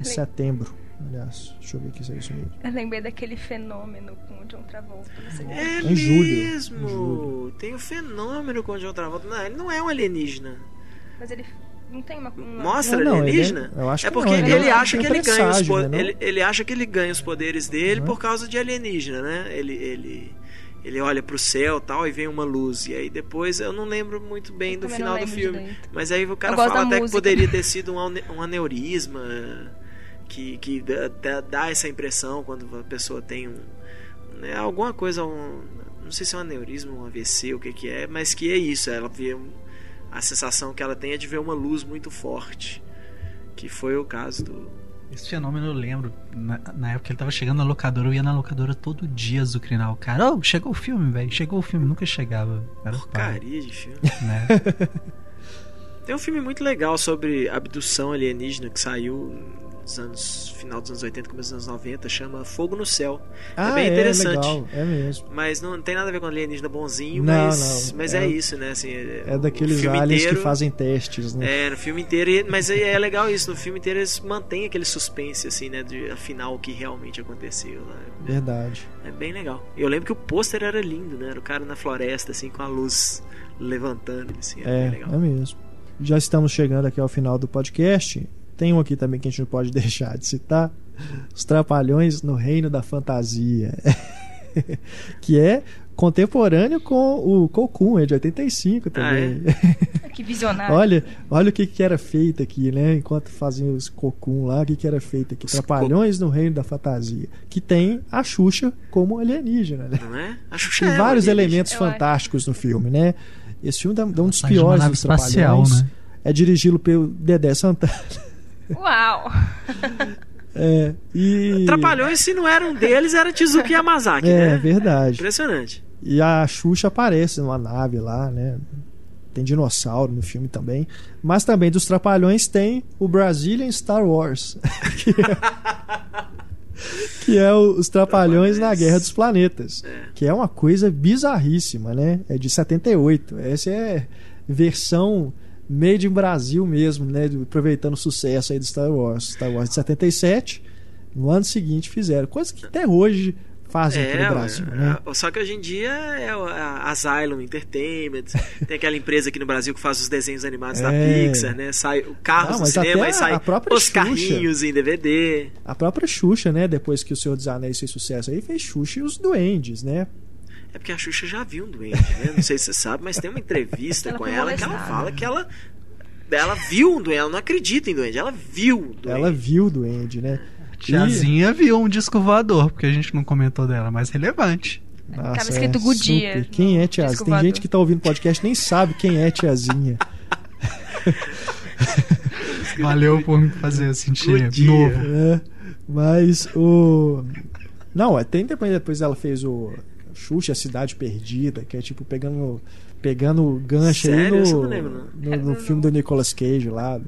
[SPEAKER 1] em setembro. Aliás, deixa eu ver aqui se é isso mesmo.
[SPEAKER 4] Eu lembrei daquele fenômeno com o John Travolta.
[SPEAKER 3] É
[SPEAKER 1] Em julho,
[SPEAKER 3] mesmo!
[SPEAKER 1] em julho.
[SPEAKER 3] Tem o fenômeno com o John Travolta. Não, ele não é um alienígena.
[SPEAKER 4] Mas ele não tem uma. uma-
[SPEAKER 3] Mostra
[SPEAKER 1] Não, não, ele é-
[SPEAKER 3] alienígena?
[SPEAKER 1] eu acho
[SPEAKER 3] é
[SPEAKER 1] que
[SPEAKER 3] porque
[SPEAKER 1] não,
[SPEAKER 4] ele
[SPEAKER 3] ele,
[SPEAKER 4] é um-
[SPEAKER 3] acha que ele ganha os
[SPEAKER 1] né,
[SPEAKER 3] ele, ele acha que ele ganha os poderes dele
[SPEAKER 1] Uhum.
[SPEAKER 3] por causa de alienígena, né? Ele, ele, ele olha pro céu tal e vem uma luz. E aí depois eu não lembro muito bem
[SPEAKER 4] Eu
[SPEAKER 3] do final do filme.
[SPEAKER 4] direito.
[SPEAKER 3] Mas aí o cara fala até que
[SPEAKER 4] música.
[SPEAKER 3] poderia ter sido um, ane- aneurisma que, que dá, dá- essa impressão quando a pessoa tem um. Né, alguma coisa, um, não sei se é um aneurisma, um AVC, o que, que é, mas que é isso. Ela vê a sensação que ela tem é de ver uma luz muito forte. Que foi o caso do.
[SPEAKER 2] Esse fenômeno eu lembro. Na, na época que ele tava chegando na locadora, eu ia na locadora todo dia azucrinar o cara. Ô, chegou o filme, velho. Chegou o filme, nunca chegava. Era
[SPEAKER 3] Porcaria de filme.
[SPEAKER 2] né? *laughs*
[SPEAKER 3] Tem um filme muito legal sobre abdução alienígena que saiu nos anos final dos anos 80, começo dos anos 90, chama Fogo no Céu.
[SPEAKER 1] Ah,
[SPEAKER 3] bem interessante.
[SPEAKER 1] legal, é mesmo.
[SPEAKER 3] Mas não tem nada a ver com alienígena bonzinho,
[SPEAKER 1] Não,
[SPEAKER 3] mas,
[SPEAKER 1] não,
[SPEAKER 3] mas é,
[SPEAKER 1] é-
[SPEAKER 3] isso, né? Assim,
[SPEAKER 1] É daqueles aliens
[SPEAKER 3] inteiro-
[SPEAKER 1] que fazem testes, né?
[SPEAKER 3] É, no filme inteiro, mas é, é legal isso, no filme inteiro eles mantêm aquele suspense, assim, né? De afinal o que realmente aconteceu. né?
[SPEAKER 1] Verdade.
[SPEAKER 3] É bem legal. Eu lembro que o pôster era lindo, né? Era o cara na floresta, assim, com a luz levantando, assim,
[SPEAKER 1] É,
[SPEAKER 3] bem legal.
[SPEAKER 1] é mesmo. Já estamos chegando aqui ao final do podcast. Tem um aqui também que a gente não pode *laughs* deixar de citar: Os Trapalhões no Reino da Fantasia. *laughs* que é contemporâneo com o Cocum, é de 85 também.
[SPEAKER 4] Ah, é? *laughs* que visionário.
[SPEAKER 1] olha, olha o que, que era feito aqui, né? Enquanto faziam os Cocum lá, o que, que era feito aqui? Os Trapalhões co... no Reino da Fantasia. Que tem a Xuxa como alienígena, né?
[SPEAKER 3] Não é? A Xuxa
[SPEAKER 1] tem
[SPEAKER 3] é
[SPEAKER 1] vários elementos fantásticos no filme, né? Esse filme é um dos piores
[SPEAKER 2] dos espacial, né?
[SPEAKER 1] É dirigido pelo Dedé Santana.
[SPEAKER 4] Uau!
[SPEAKER 1] É, e...
[SPEAKER 3] Trapalhões, se não era um deles, era Tizuki Yamazaki,
[SPEAKER 1] é,
[SPEAKER 3] né?
[SPEAKER 1] É verdade.
[SPEAKER 3] Impressionante.
[SPEAKER 1] E a Xuxa aparece numa nave lá, né? Tem dinossauro no filme também. Mas também dos Trapalhões tem o Brazilian Star Wars. *laughs* que é, que é o, os Trapalhões, Trapalhões, na Guerra dos Planetas.
[SPEAKER 3] É.
[SPEAKER 1] Que é uma coisa bizarríssima, né? É de 78. Essa é versão made in Brasil mesmo, né? Aproveitando o sucesso aí do Star Wars. Star Wars de 77. No ano seguinte fizeram. Coisa que até hoje fazem
[SPEAKER 3] é,
[SPEAKER 1] aqui no Brasil, né?
[SPEAKER 3] Só que hoje em dia é a Asylum Entertainment, *laughs* tem aquela empresa aqui no Brasil que faz os desenhos animados é. da Pixar, né? Sai o carro no cinema e sai os Xuxa, carrinhos em DVD.
[SPEAKER 1] A própria Xuxa, né? Depois que o Senhor dos Anéis fez sucesso aí, fez Xuxa e os Duendes, né?
[SPEAKER 3] É porque a Xuxa já viu um duende, né? Não sei se você sabe, mas tem uma entrevista ela com ela que ela fala que ela ela viu um duende, ela não acredita em duende, ela viu o duende.
[SPEAKER 1] Ela viu o duende, né?
[SPEAKER 2] Tiazinha e... viu um disco voador, porque a gente não comentou dela, mas relevante.
[SPEAKER 4] Nossa, Tava escrito é Goodyear.
[SPEAKER 1] Quem é Tiazinha? Tem gente que tá ouvindo podcast nem sabe quem é Tiazinha. *laughs*
[SPEAKER 2] Valeu por me fazer sentir novo.
[SPEAKER 1] É, mas o. Não, depois, depois ela fez o Xuxa, a Cidade Perdida, que é tipo pegando pegando o gancho
[SPEAKER 3] Sério?
[SPEAKER 1] aí
[SPEAKER 3] no,
[SPEAKER 1] no, no, no filme do Nicolas Cage lá,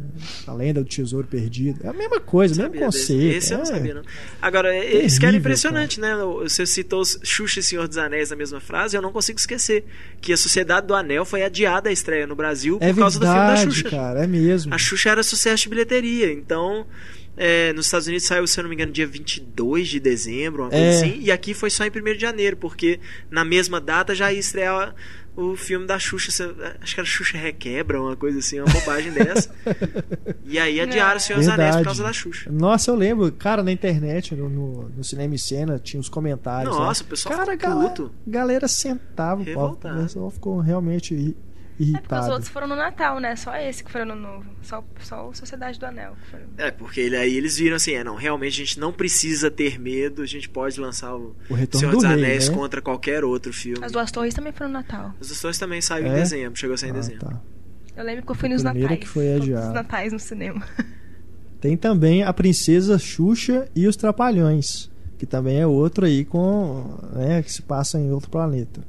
[SPEAKER 1] A Lenda do Tesouro Perdido. É a mesma coisa, o mesmo conceito.
[SPEAKER 3] Desse. Esse
[SPEAKER 1] é.
[SPEAKER 3] eu não sabia, não. Agora, terrível, isso que era impressionante, cara. né? Você citou Xuxa e Senhor dos Anéis na mesma frase, eu não consigo esquecer que a Sociedade do Anel foi adiada a estreia no Brasil por
[SPEAKER 1] é
[SPEAKER 3] causa
[SPEAKER 1] verdade,
[SPEAKER 3] do filme da Xuxa.
[SPEAKER 1] cara, é mesmo.
[SPEAKER 3] A Xuxa era sucesso de bilheteria, então... É, nos Estados Unidos saiu, se eu não me engano, dia 22 de dezembro, uma coisa
[SPEAKER 1] É.
[SPEAKER 3] assim, e aqui foi só em 1 de janeiro, porque na mesma data já ia estrear o filme da Xuxa, acho que era Xuxa Requebra, uma coisa assim, uma bobagem *laughs* dessa. E aí adiaram o Senhor dos Anéis por causa da Xuxa.
[SPEAKER 1] Nossa, eu lembro, cara, na internet, no, no, no Cinema e Cena, tinha os comentários.
[SPEAKER 3] Nossa,
[SPEAKER 1] lá.
[SPEAKER 3] o pessoal
[SPEAKER 1] cara,
[SPEAKER 3] ficou
[SPEAKER 1] galera, galera sentava, o pau, o pessoal ficou realmente ri-
[SPEAKER 4] É porque os
[SPEAKER 1] irritado.
[SPEAKER 4] outros foram no Natal, né? Só esse que foi no novo. Só, só o Sociedade do Anel. Que.
[SPEAKER 3] É, porque ele- aí eles viram assim, é, não, realmente a gente não precisa ter medo, a gente pode lançar o,
[SPEAKER 1] O Retorno
[SPEAKER 3] Senhor
[SPEAKER 1] do
[SPEAKER 3] dos
[SPEAKER 1] Rei,
[SPEAKER 3] Anéis
[SPEAKER 1] né?
[SPEAKER 3] contra qualquer outro filme.
[SPEAKER 4] As duas torres também foram no Natal.
[SPEAKER 3] Os Açores também saiu
[SPEAKER 1] É?
[SPEAKER 3] em dezembro, chegou a sair em
[SPEAKER 1] Ah,
[SPEAKER 3] dezembro.
[SPEAKER 1] tá.
[SPEAKER 4] Eu lembro que eu fui
[SPEAKER 1] A
[SPEAKER 4] nos
[SPEAKER 1] primeira
[SPEAKER 4] Natais.
[SPEAKER 1] que foi
[SPEAKER 4] todos
[SPEAKER 1] adiada.
[SPEAKER 4] os Natais no cinema. *laughs*
[SPEAKER 1] Tem também a Princesa Xuxa e os Trapalhões, que também é outro aí com, né, que se passa em outro planeta.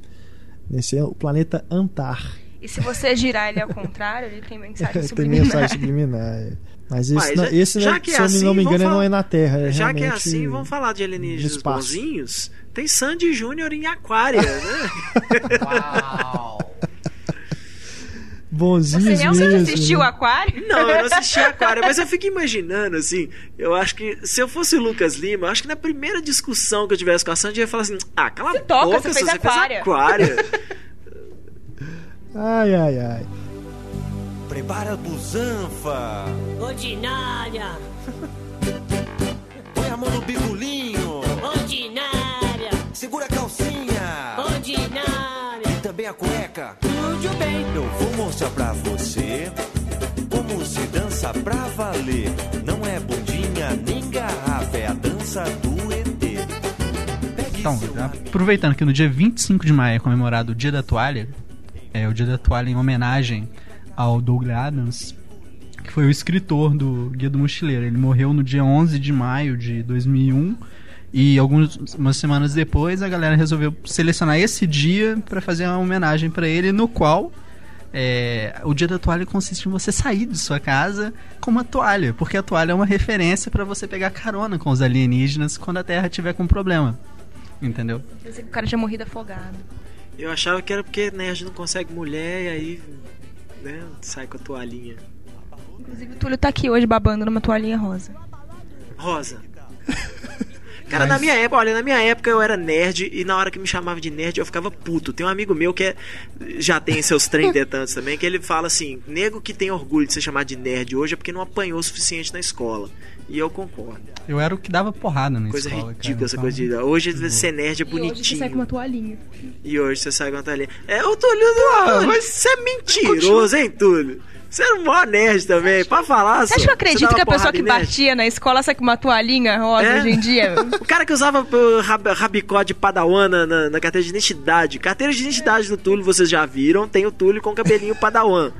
[SPEAKER 1] Nesse é o planeta Antar.
[SPEAKER 4] E se você girar ele ao contrário, ele tem mensagem *laughs*
[SPEAKER 1] Tem
[SPEAKER 4] subliminar.
[SPEAKER 1] mensagem subliminar. é. Mas esse,
[SPEAKER 3] Mas,
[SPEAKER 1] não,
[SPEAKER 3] já-
[SPEAKER 1] esse
[SPEAKER 3] já
[SPEAKER 1] né,
[SPEAKER 3] que
[SPEAKER 1] se
[SPEAKER 3] é
[SPEAKER 1] eu
[SPEAKER 3] assim,
[SPEAKER 1] não me engano,
[SPEAKER 3] vamos
[SPEAKER 1] não é
[SPEAKER 3] falar-
[SPEAKER 1] na Terra. É
[SPEAKER 3] Já que é assim, vamos falar de alienígenas bonzinhos. Tem Sandy Júnior em Aquária, né? *laughs*
[SPEAKER 1] Bonzinhos
[SPEAKER 4] Você realmente
[SPEAKER 1] mesmo,
[SPEAKER 4] assistiu o
[SPEAKER 1] né?
[SPEAKER 4] Aquário?
[SPEAKER 3] Não, eu não *laughs* assisti Aquária, mas eu fico imaginando, assim, eu acho que se eu fosse o Lucas Lima, eu acho que na primeira discussão que eu tivesse com a Sandy, eu ia falar assim, ah, cala a
[SPEAKER 4] toca,
[SPEAKER 3] boca,
[SPEAKER 4] você
[SPEAKER 3] se
[SPEAKER 4] fez
[SPEAKER 3] você
[SPEAKER 4] Aquária."
[SPEAKER 3] fez Aquária.
[SPEAKER 1] Ai, ai, ai.
[SPEAKER 6] Prepara a busanfa.
[SPEAKER 7] Ordinária,
[SPEAKER 6] Põe a mão no bigolinho.
[SPEAKER 7] ordinária,
[SPEAKER 6] Segura a calcinha.
[SPEAKER 7] ordinária.
[SPEAKER 6] E também a cueca.
[SPEAKER 7] Tudo bem.
[SPEAKER 6] Eu vou mostrar pra você como se dança pra valer. Não é bundinha nem garrafa, é a dança do ET. Pegue
[SPEAKER 2] Então,
[SPEAKER 6] seu
[SPEAKER 2] aproveitando que no dia 25 de maio é comemorado o Dia da Toalha, é o Dia da Toalha em homenagem ao Douglas Adams, que foi o escritor do Guia do Mochileiro. Ele morreu no dia 11 de maio de 2001 e algumas semanas depois a galera resolveu selecionar esse dia para fazer uma homenagem para ele, no qual é, o Dia da Toalha consiste em você sair de sua casa com uma toalha, porque a toalha é uma referência para você pegar carona com os alienígenas quando a Terra tiver com problema. Entendeu?
[SPEAKER 4] O cara tinha morrido afogado.
[SPEAKER 3] Eu achava que era porque nerd não consegue mulher e aí, né, sai com a toalhinha.
[SPEAKER 4] Inclusive o Túlio tá aqui hoje babando numa toalhinha rosa.
[SPEAKER 3] Rosa. *laughs* Cara,
[SPEAKER 2] Mas-
[SPEAKER 3] na minha época, olha, na minha época eu era nerd e na hora que me chamava de nerd eu ficava puto. Tem um amigo meu que é, já tem seus *laughs* 30 e tantos também, que ele fala assim: nego que tem orgulho de ser chamado de nerd hoje é porque não apanhou o suficiente na escola. E eu concordo.
[SPEAKER 2] Eu era o que dava porrada na
[SPEAKER 3] Coisa
[SPEAKER 2] escola,
[SPEAKER 3] ridícula
[SPEAKER 2] cara,
[SPEAKER 3] essa
[SPEAKER 2] então-
[SPEAKER 3] coisa de. Hoje ser nerd é
[SPEAKER 4] E hoje você
[SPEAKER 3] bonitinho.
[SPEAKER 4] sai com uma toalhinha.
[SPEAKER 3] E hoje você sai com a talhinha. É, o Túlio. Ah, mas você é mentiroso, hein, Túlio? Você era um maior nerd também, pra falar.
[SPEAKER 4] Você acha que eu acredito que a pessoa que
[SPEAKER 3] batia
[SPEAKER 4] na escola sai com uma toalhinha rosa
[SPEAKER 3] É?
[SPEAKER 4] hoje em dia? *laughs*
[SPEAKER 3] O cara que usava uh, rab- rabicó de padawan na, na, na carteira de identidade. Carteira de identidade do Túlio, vocês já viram. Tem o Túlio com cabelinho padawan.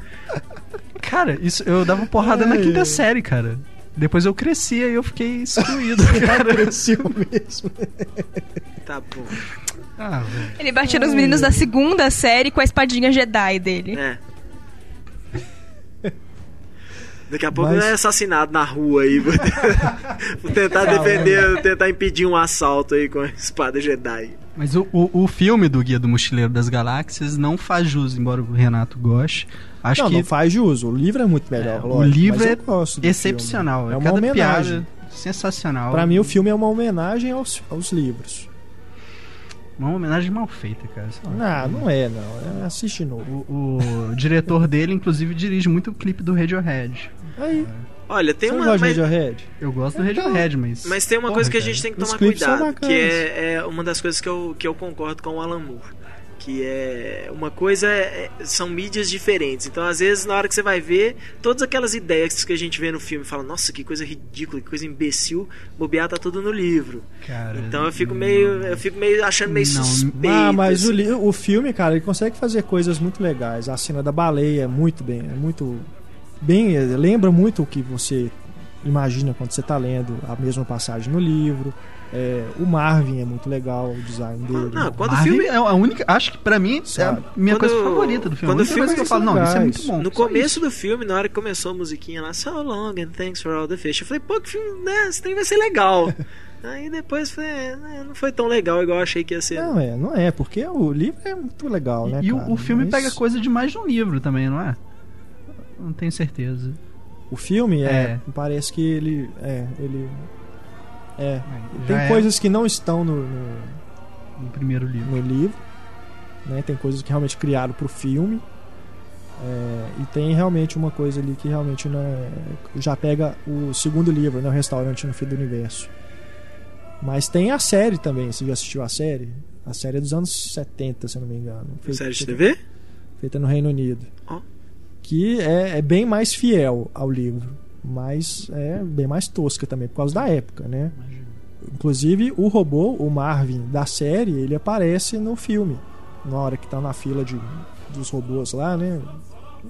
[SPEAKER 2] Cara, isso, eu dava porrada na quinta
[SPEAKER 1] ai.
[SPEAKER 2] série, cara. Depois eu crescia e eu fiquei excluído, *laughs* cara.
[SPEAKER 1] Cresceu mesmo.
[SPEAKER 3] Tá bom.
[SPEAKER 2] Ah, velho.
[SPEAKER 4] Ele batia nos meninos da segunda série com a espadinha Jedi dele.
[SPEAKER 3] É. Daqui a pouco
[SPEAKER 1] Mas-
[SPEAKER 3] ele é assassinado na rua aí. Vou tentar defender, tentar impedir um assalto aí com a espada Jedi.
[SPEAKER 2] Mas o, o, o filme do Guia do Mochileiro das Galáxias não faz jus, embora o Renato goste. Acho
[SPEAKER 1] não,
[SPEAKER 2] que
[SPEAKER 1] não faz jus. O livro é muito melhor.
[SPEAKER 2] É, o
[SPEAKER 1] lógico,
[SPEAKER 2] livro
[SPEAKER 1] mas eu
[SPEAKER 2] é excepcional.
[SPEAKER 1] filme. É uma
[SPEAKER 2] Cada
[SPEAKER 1] homenagem.
[SPEAKER 2] piada sensacional.
[SPEAKER 1] Pra mim, o filme é uma homenagem aos, aos livros.
[SPEAKER 2] Uma homenagem mal feita, cara.
[SPEAKER 1] Não, não é, não. É, assiste novo.
[SPEAKER 2] O, o diretor dele, inclusive, dirige muito o clipe do Radiohead.
[SPEAKER 1] Aí,
[SPEAKER 3] Olha, tem
[SPEAKER 1] você
[SPEAKER 3] uma.
[SPEAKER 1] gosta
[SPEAKER 3] Mas,
[SPEAKER 1] de Radiohead?
[SPEAKER 2] Eu gosto do Radiohead, mas.
[SPEAKER 3] mas tem uma
[SPEAKER 2] Porra,
[SPEAKER 3] coisa que a
[SPEAKER 2] cara.
[SPEAKER 3] gente tem que tomar cuidado. Que é, é uma das coisas que eu, que eu concordo com o Alan Moore. Que é. Uma coisa é- são mídias diferentes. Então, às vezes, na hora que você vai ver, todas aquelas ideias que a gente vê no filme fala, nossa, que coisa ridícula, que coisa imbecil, bobear tá tudo no livro.
[SPEAKER 2] Cara,
[SPEAKER 3] Então eu fico meio. Eu fico meio achando meio
[SPEAKER 2] Não,
[SPEAKER 3] suspeito.
[SPEAKER 1] Ah, mas o,
[SPEAKER 3] assim.
[SPEAKER 1] li- o filme, cara, ele consegue fazer coisas muito legais. A cena da baleia é muito bem, é muito bem, eh, lembra muito o que você imagina quando você tá lendo a mesma passagem no livro. É, o Marvin é muito legal, o design dele.
[SPEAKER 3] Não, quando o
[SPEAKER 2] Marvin
[SPEAKER 3] filme.
[SPEAKER 2] é a única. Acho que pra mim é a
[SPEAKER 1] Sabe?
[SPEAKER 2] minha
[SPEAKER 3] Quando-
[SPEAKER 2] coisa favorita do filme.
[SPEAKER 3] quando
[SPEAKER 2] a
[SPEAKER 3] o filme
[SPEAKER 2] que eu
[SPEAKER 1] é
[SPEAKER 2] falo, não, isso é muito bom.
[SPEAKER 3] No começo
[SPEAKER 2] isso.
[SPEAKER 3] do filme, na hora que começou a musiquinha lá, So long and thanks for all the fish. Eu falei, pô, que filme, né? Esse trem vai ser legal. *laughs* Aí depois foi, é, não foi tão legal igual eu achei que ia ser.
[SPEAKER 1] Não é, não é, porque o livro é muito legal, né?
[SPEAKER 2] E o,
[SPEAKER 1] cara?
[SPEAKER 2] o filme
[SPEAKER 1] Mas
[SPEAKER 2] pega coisa demais de um livro também, não é? Não tenho certeza.
[SPEAKER 1] O filme é,
[SPEAKER 2] É.
[SPEAKER 1] parece que ele é, ele é,
[SPEAKER 2] Já
[SPEAKER 1] tem
[SPEAKER 2] é
[SPEAKER 1] coisas que não estão no, no,
[SPEAKER 2] no primeiro livro.
[SPEAKER 1] no livro, né? Tem coisas que realmente criaram pro filme. É, e tem realmente uma coisa ali que realmente não é- já pega o segundo livro, né? O Restaurante no Fim do Universo. Mas tem a série também. Você já assistiu a série? A série é dos anos 70, se eu não me engano. Feita-
[SPEAKER 3] Série de TV?
[SPEAKER 1] Feita no Reino Unido.
[SPEAKER 3] Ó.
[SPEAKER 1] Que é, é bem mais fiel ao livro. Mas é bem mais tosca também, por causa da época, né? Inclusive, o robô, o Marvin da série, ele aparece no filme. Na hora que tá na fila de, dos robôs lá, né?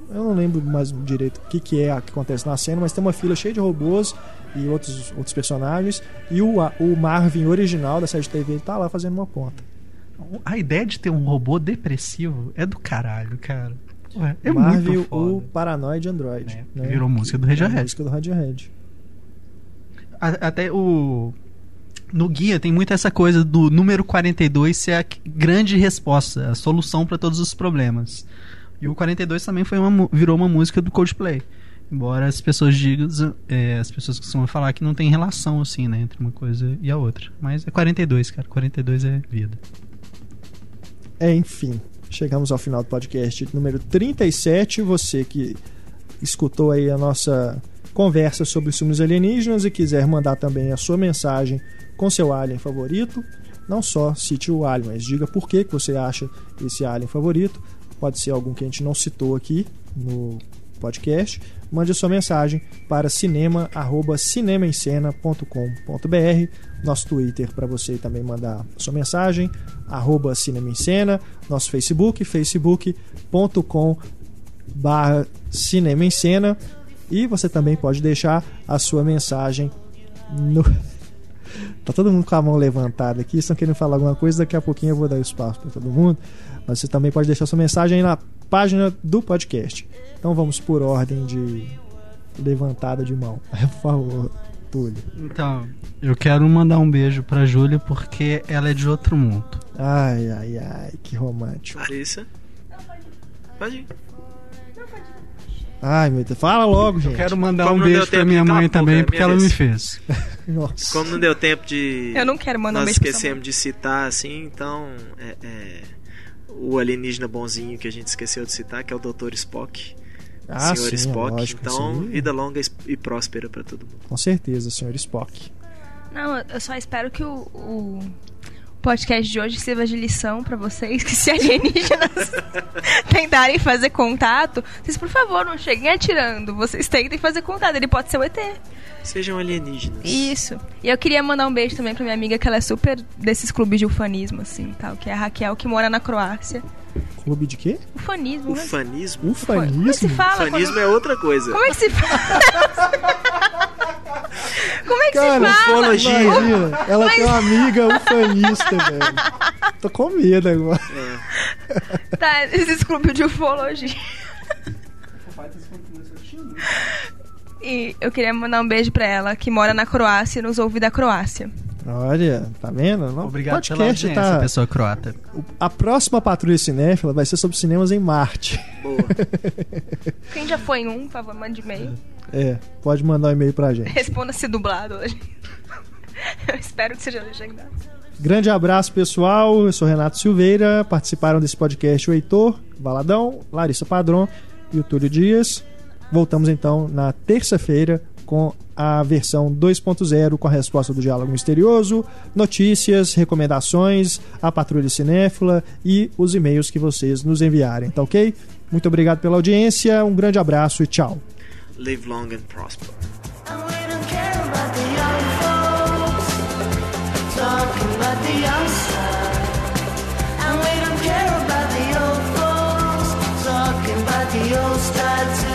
[SPEAKER 1] Eu não lembro mais direito o que, que é que acontece na cena, mas tem uma fila cheia de robôs e outros, outros personagens. E o, o Marvin original da série de TV tá lá fazendo uma ponta.
[SPEAKER 2] A ideia de ter um robô depressivo é do caralho, cara. É
[SPEAKER 1] Marvin,
[SPEAKER 2] muito foda.
[SPEAKER 1] o Paranoid Android.
[SPEAKER 2] É,
[SPEAKER 1] né?
[SPEAKER 2] virou música do
[SPEAKER 1] É
[SPEAKER 2] Radiohead.
[SPEAKER 1] música do Radiohead.
[SPEAKER 2] Até o. No guia tem muito essa coisa do número 42 ser a grande resposta, a solução para todos os problemas. E o 42 também foi uma, virou uma música do Coldplay. Embora as pessoas digam, é, as pessoas costumam falar que não tem relação assim, né, entre uma coisa e a outra. Mas é 42, cara. 42 é vida.
[SPEAKER 1] É, enfim, chegamos ao final do podcast número 37. Você que escutou aí a nossa conversa sobre os filmes alienígenas e quiser mandar também a sua mensagem com seu alien favorito, não só cite o alien, mas diga por que, que você acha esse alien favorito. Pode ser algum que a gente não citou aqui no podcast. Mande a sua mensagem para cinema@cinemaencena.com.br, nosso Twitter para você também mandar sua mensagem, arroba Cinema em Cena, nosso Facebook, facebook.com barra Cinema em Cena e você também pode deixar a sua mensagem no... *laughs* Tá todo mundo com a mão levantada aqui, estão querendo falar alguma coisa, daqui a pouquinho eu vou dar espaço para todo mundo. Mas você também pode deixar sua mensagem aí na página do podcast. Então vamos por ordem de levantada de mão. *laughs* Por favor, Túlio.
[SPEAKER 2] Então, eu quero mandar um beijo pra Júlia porque ela é de outro mundo.
[SPEAKER 1] Ai, ai, ai, que romântico.
[SPEAKER 3] Larissa. Pode ir.
[SPEAKER 1] Ai, meu Deus. Fala logo, gente.
[SPEAKER 2] Quero mandar
[SPEAKER 3] Como
[SPEAKER 2] um beijo pra minha mãe também, porque ela me fez. *laughs*
[SPEAKER 1] Nossa.
[SPEAKER 3] Como não deu tempo de.
[SPEAKER 4] Eu não quero mandar um
[SPEAKER 3] Nós
[SPEAKER 4] beijo pra sua
[SPEAKER 3] esquecemos de citar, assim, então. é- é, o alienígena bonzinho que a gente esqueceu de citar, que é o Dr. Spock.
[SPEAKER 1] Ah,
[SPEAKER 3] Senhor
[SPEAKER 1] sim,
[SPEAKER 3] Spock.
[SPEAKER 1] lógico,
[SPEAKER 3] então,
[SPEAKER 1] sim.
[SPEAKER 3] vida longa e próspera pra todo mundo.
[SPEAKER 1] Com certeza, senhor Spock.
[SPEAKER 4] Não, eu só espero que o, o podcast de hoje sirva de lição pra vocês que se alienígenas *laughs* tentarem fazer contato, vocês por favor não cheguem atirando, vocês tentem fazer contato, ele pode ser o ET.
[SPEAKER 3] Sejam alienígenas.
[SPEAKER 4] Isso. E eu queria mandar um beijo também pra minha amiga que ela é super desses clubes de ufanismo assim, tal, que é a Raquel que mora na Croácia.
[SPEAKER 1] Clube de quê?
[SPEAKER 4] Ufanismo, né?
[SPEAKER 3] Ufanismo?
[SPEAKER 4] Como é que se
[SPEAKER 1] Ufanismo?
[SPEAKER 4] fala?
[SPEAKER 3] Ufanismo
[SPEAKER 4] quando-
[SPEAKER 3] é outra coisa.
[SPEAKER 4] Como é que se fala? *laughs* Como é que
[SPEAKER 1] Cara,
[SPEAKER 4] se fala?
[SPEAKER 3] ufologia.
[SPEAKER 1] Imagina, ela tem uma amiga ufanista, velho. Tô com medo agora.
[SPEAKER 4] Tá, esses clubes de ufologia. E eu queria mandar um beijo pra ela, que mora na Croácia e nos ouve da Croácia.
[SPEAKER 1] Olha, tá vendo? Não,
[SPEAKER 2] Obrigado pela
[SPEAKER 1] podcast
[SPEAKER 2] audiência,
[SPEAKER 1] tá...
[SPEAKER 2] pessoa croata.
[SPEAKER 1] A próxima Patrulha Cinéfila vai ser sobre cinemas em Marte.
[SPEAKER 3] Boa. *laughs*
[SPEAKER 4] Quem já foi em um, por favor, mande e-mail.
[SPEAKER 1] É, pode mandar um e-mail pra gente.
[SPEAKER 4] Responda se dublado hoje. *laughs* Eu espero que seja legendado.
[SPEAKER 1] Grande abraço, pessoal. Eu sou Renato Silveira. Participaram desse podcast o Heitor Valadão, Larissa Padron e o Túlio Dias. Voltamos então na terça-feira com a versão 2.0 com a resposta do Diálogo Misterioso, notícias, recomendações, a Patrulha Cinéfila e os e-mails que vocês nos enviarem, tá ok? Muito obrigado pela audiência, um grande abraço e tchau.
[SPEAKER 3] Live long and prosper.
[SPEAKER 8] The old style.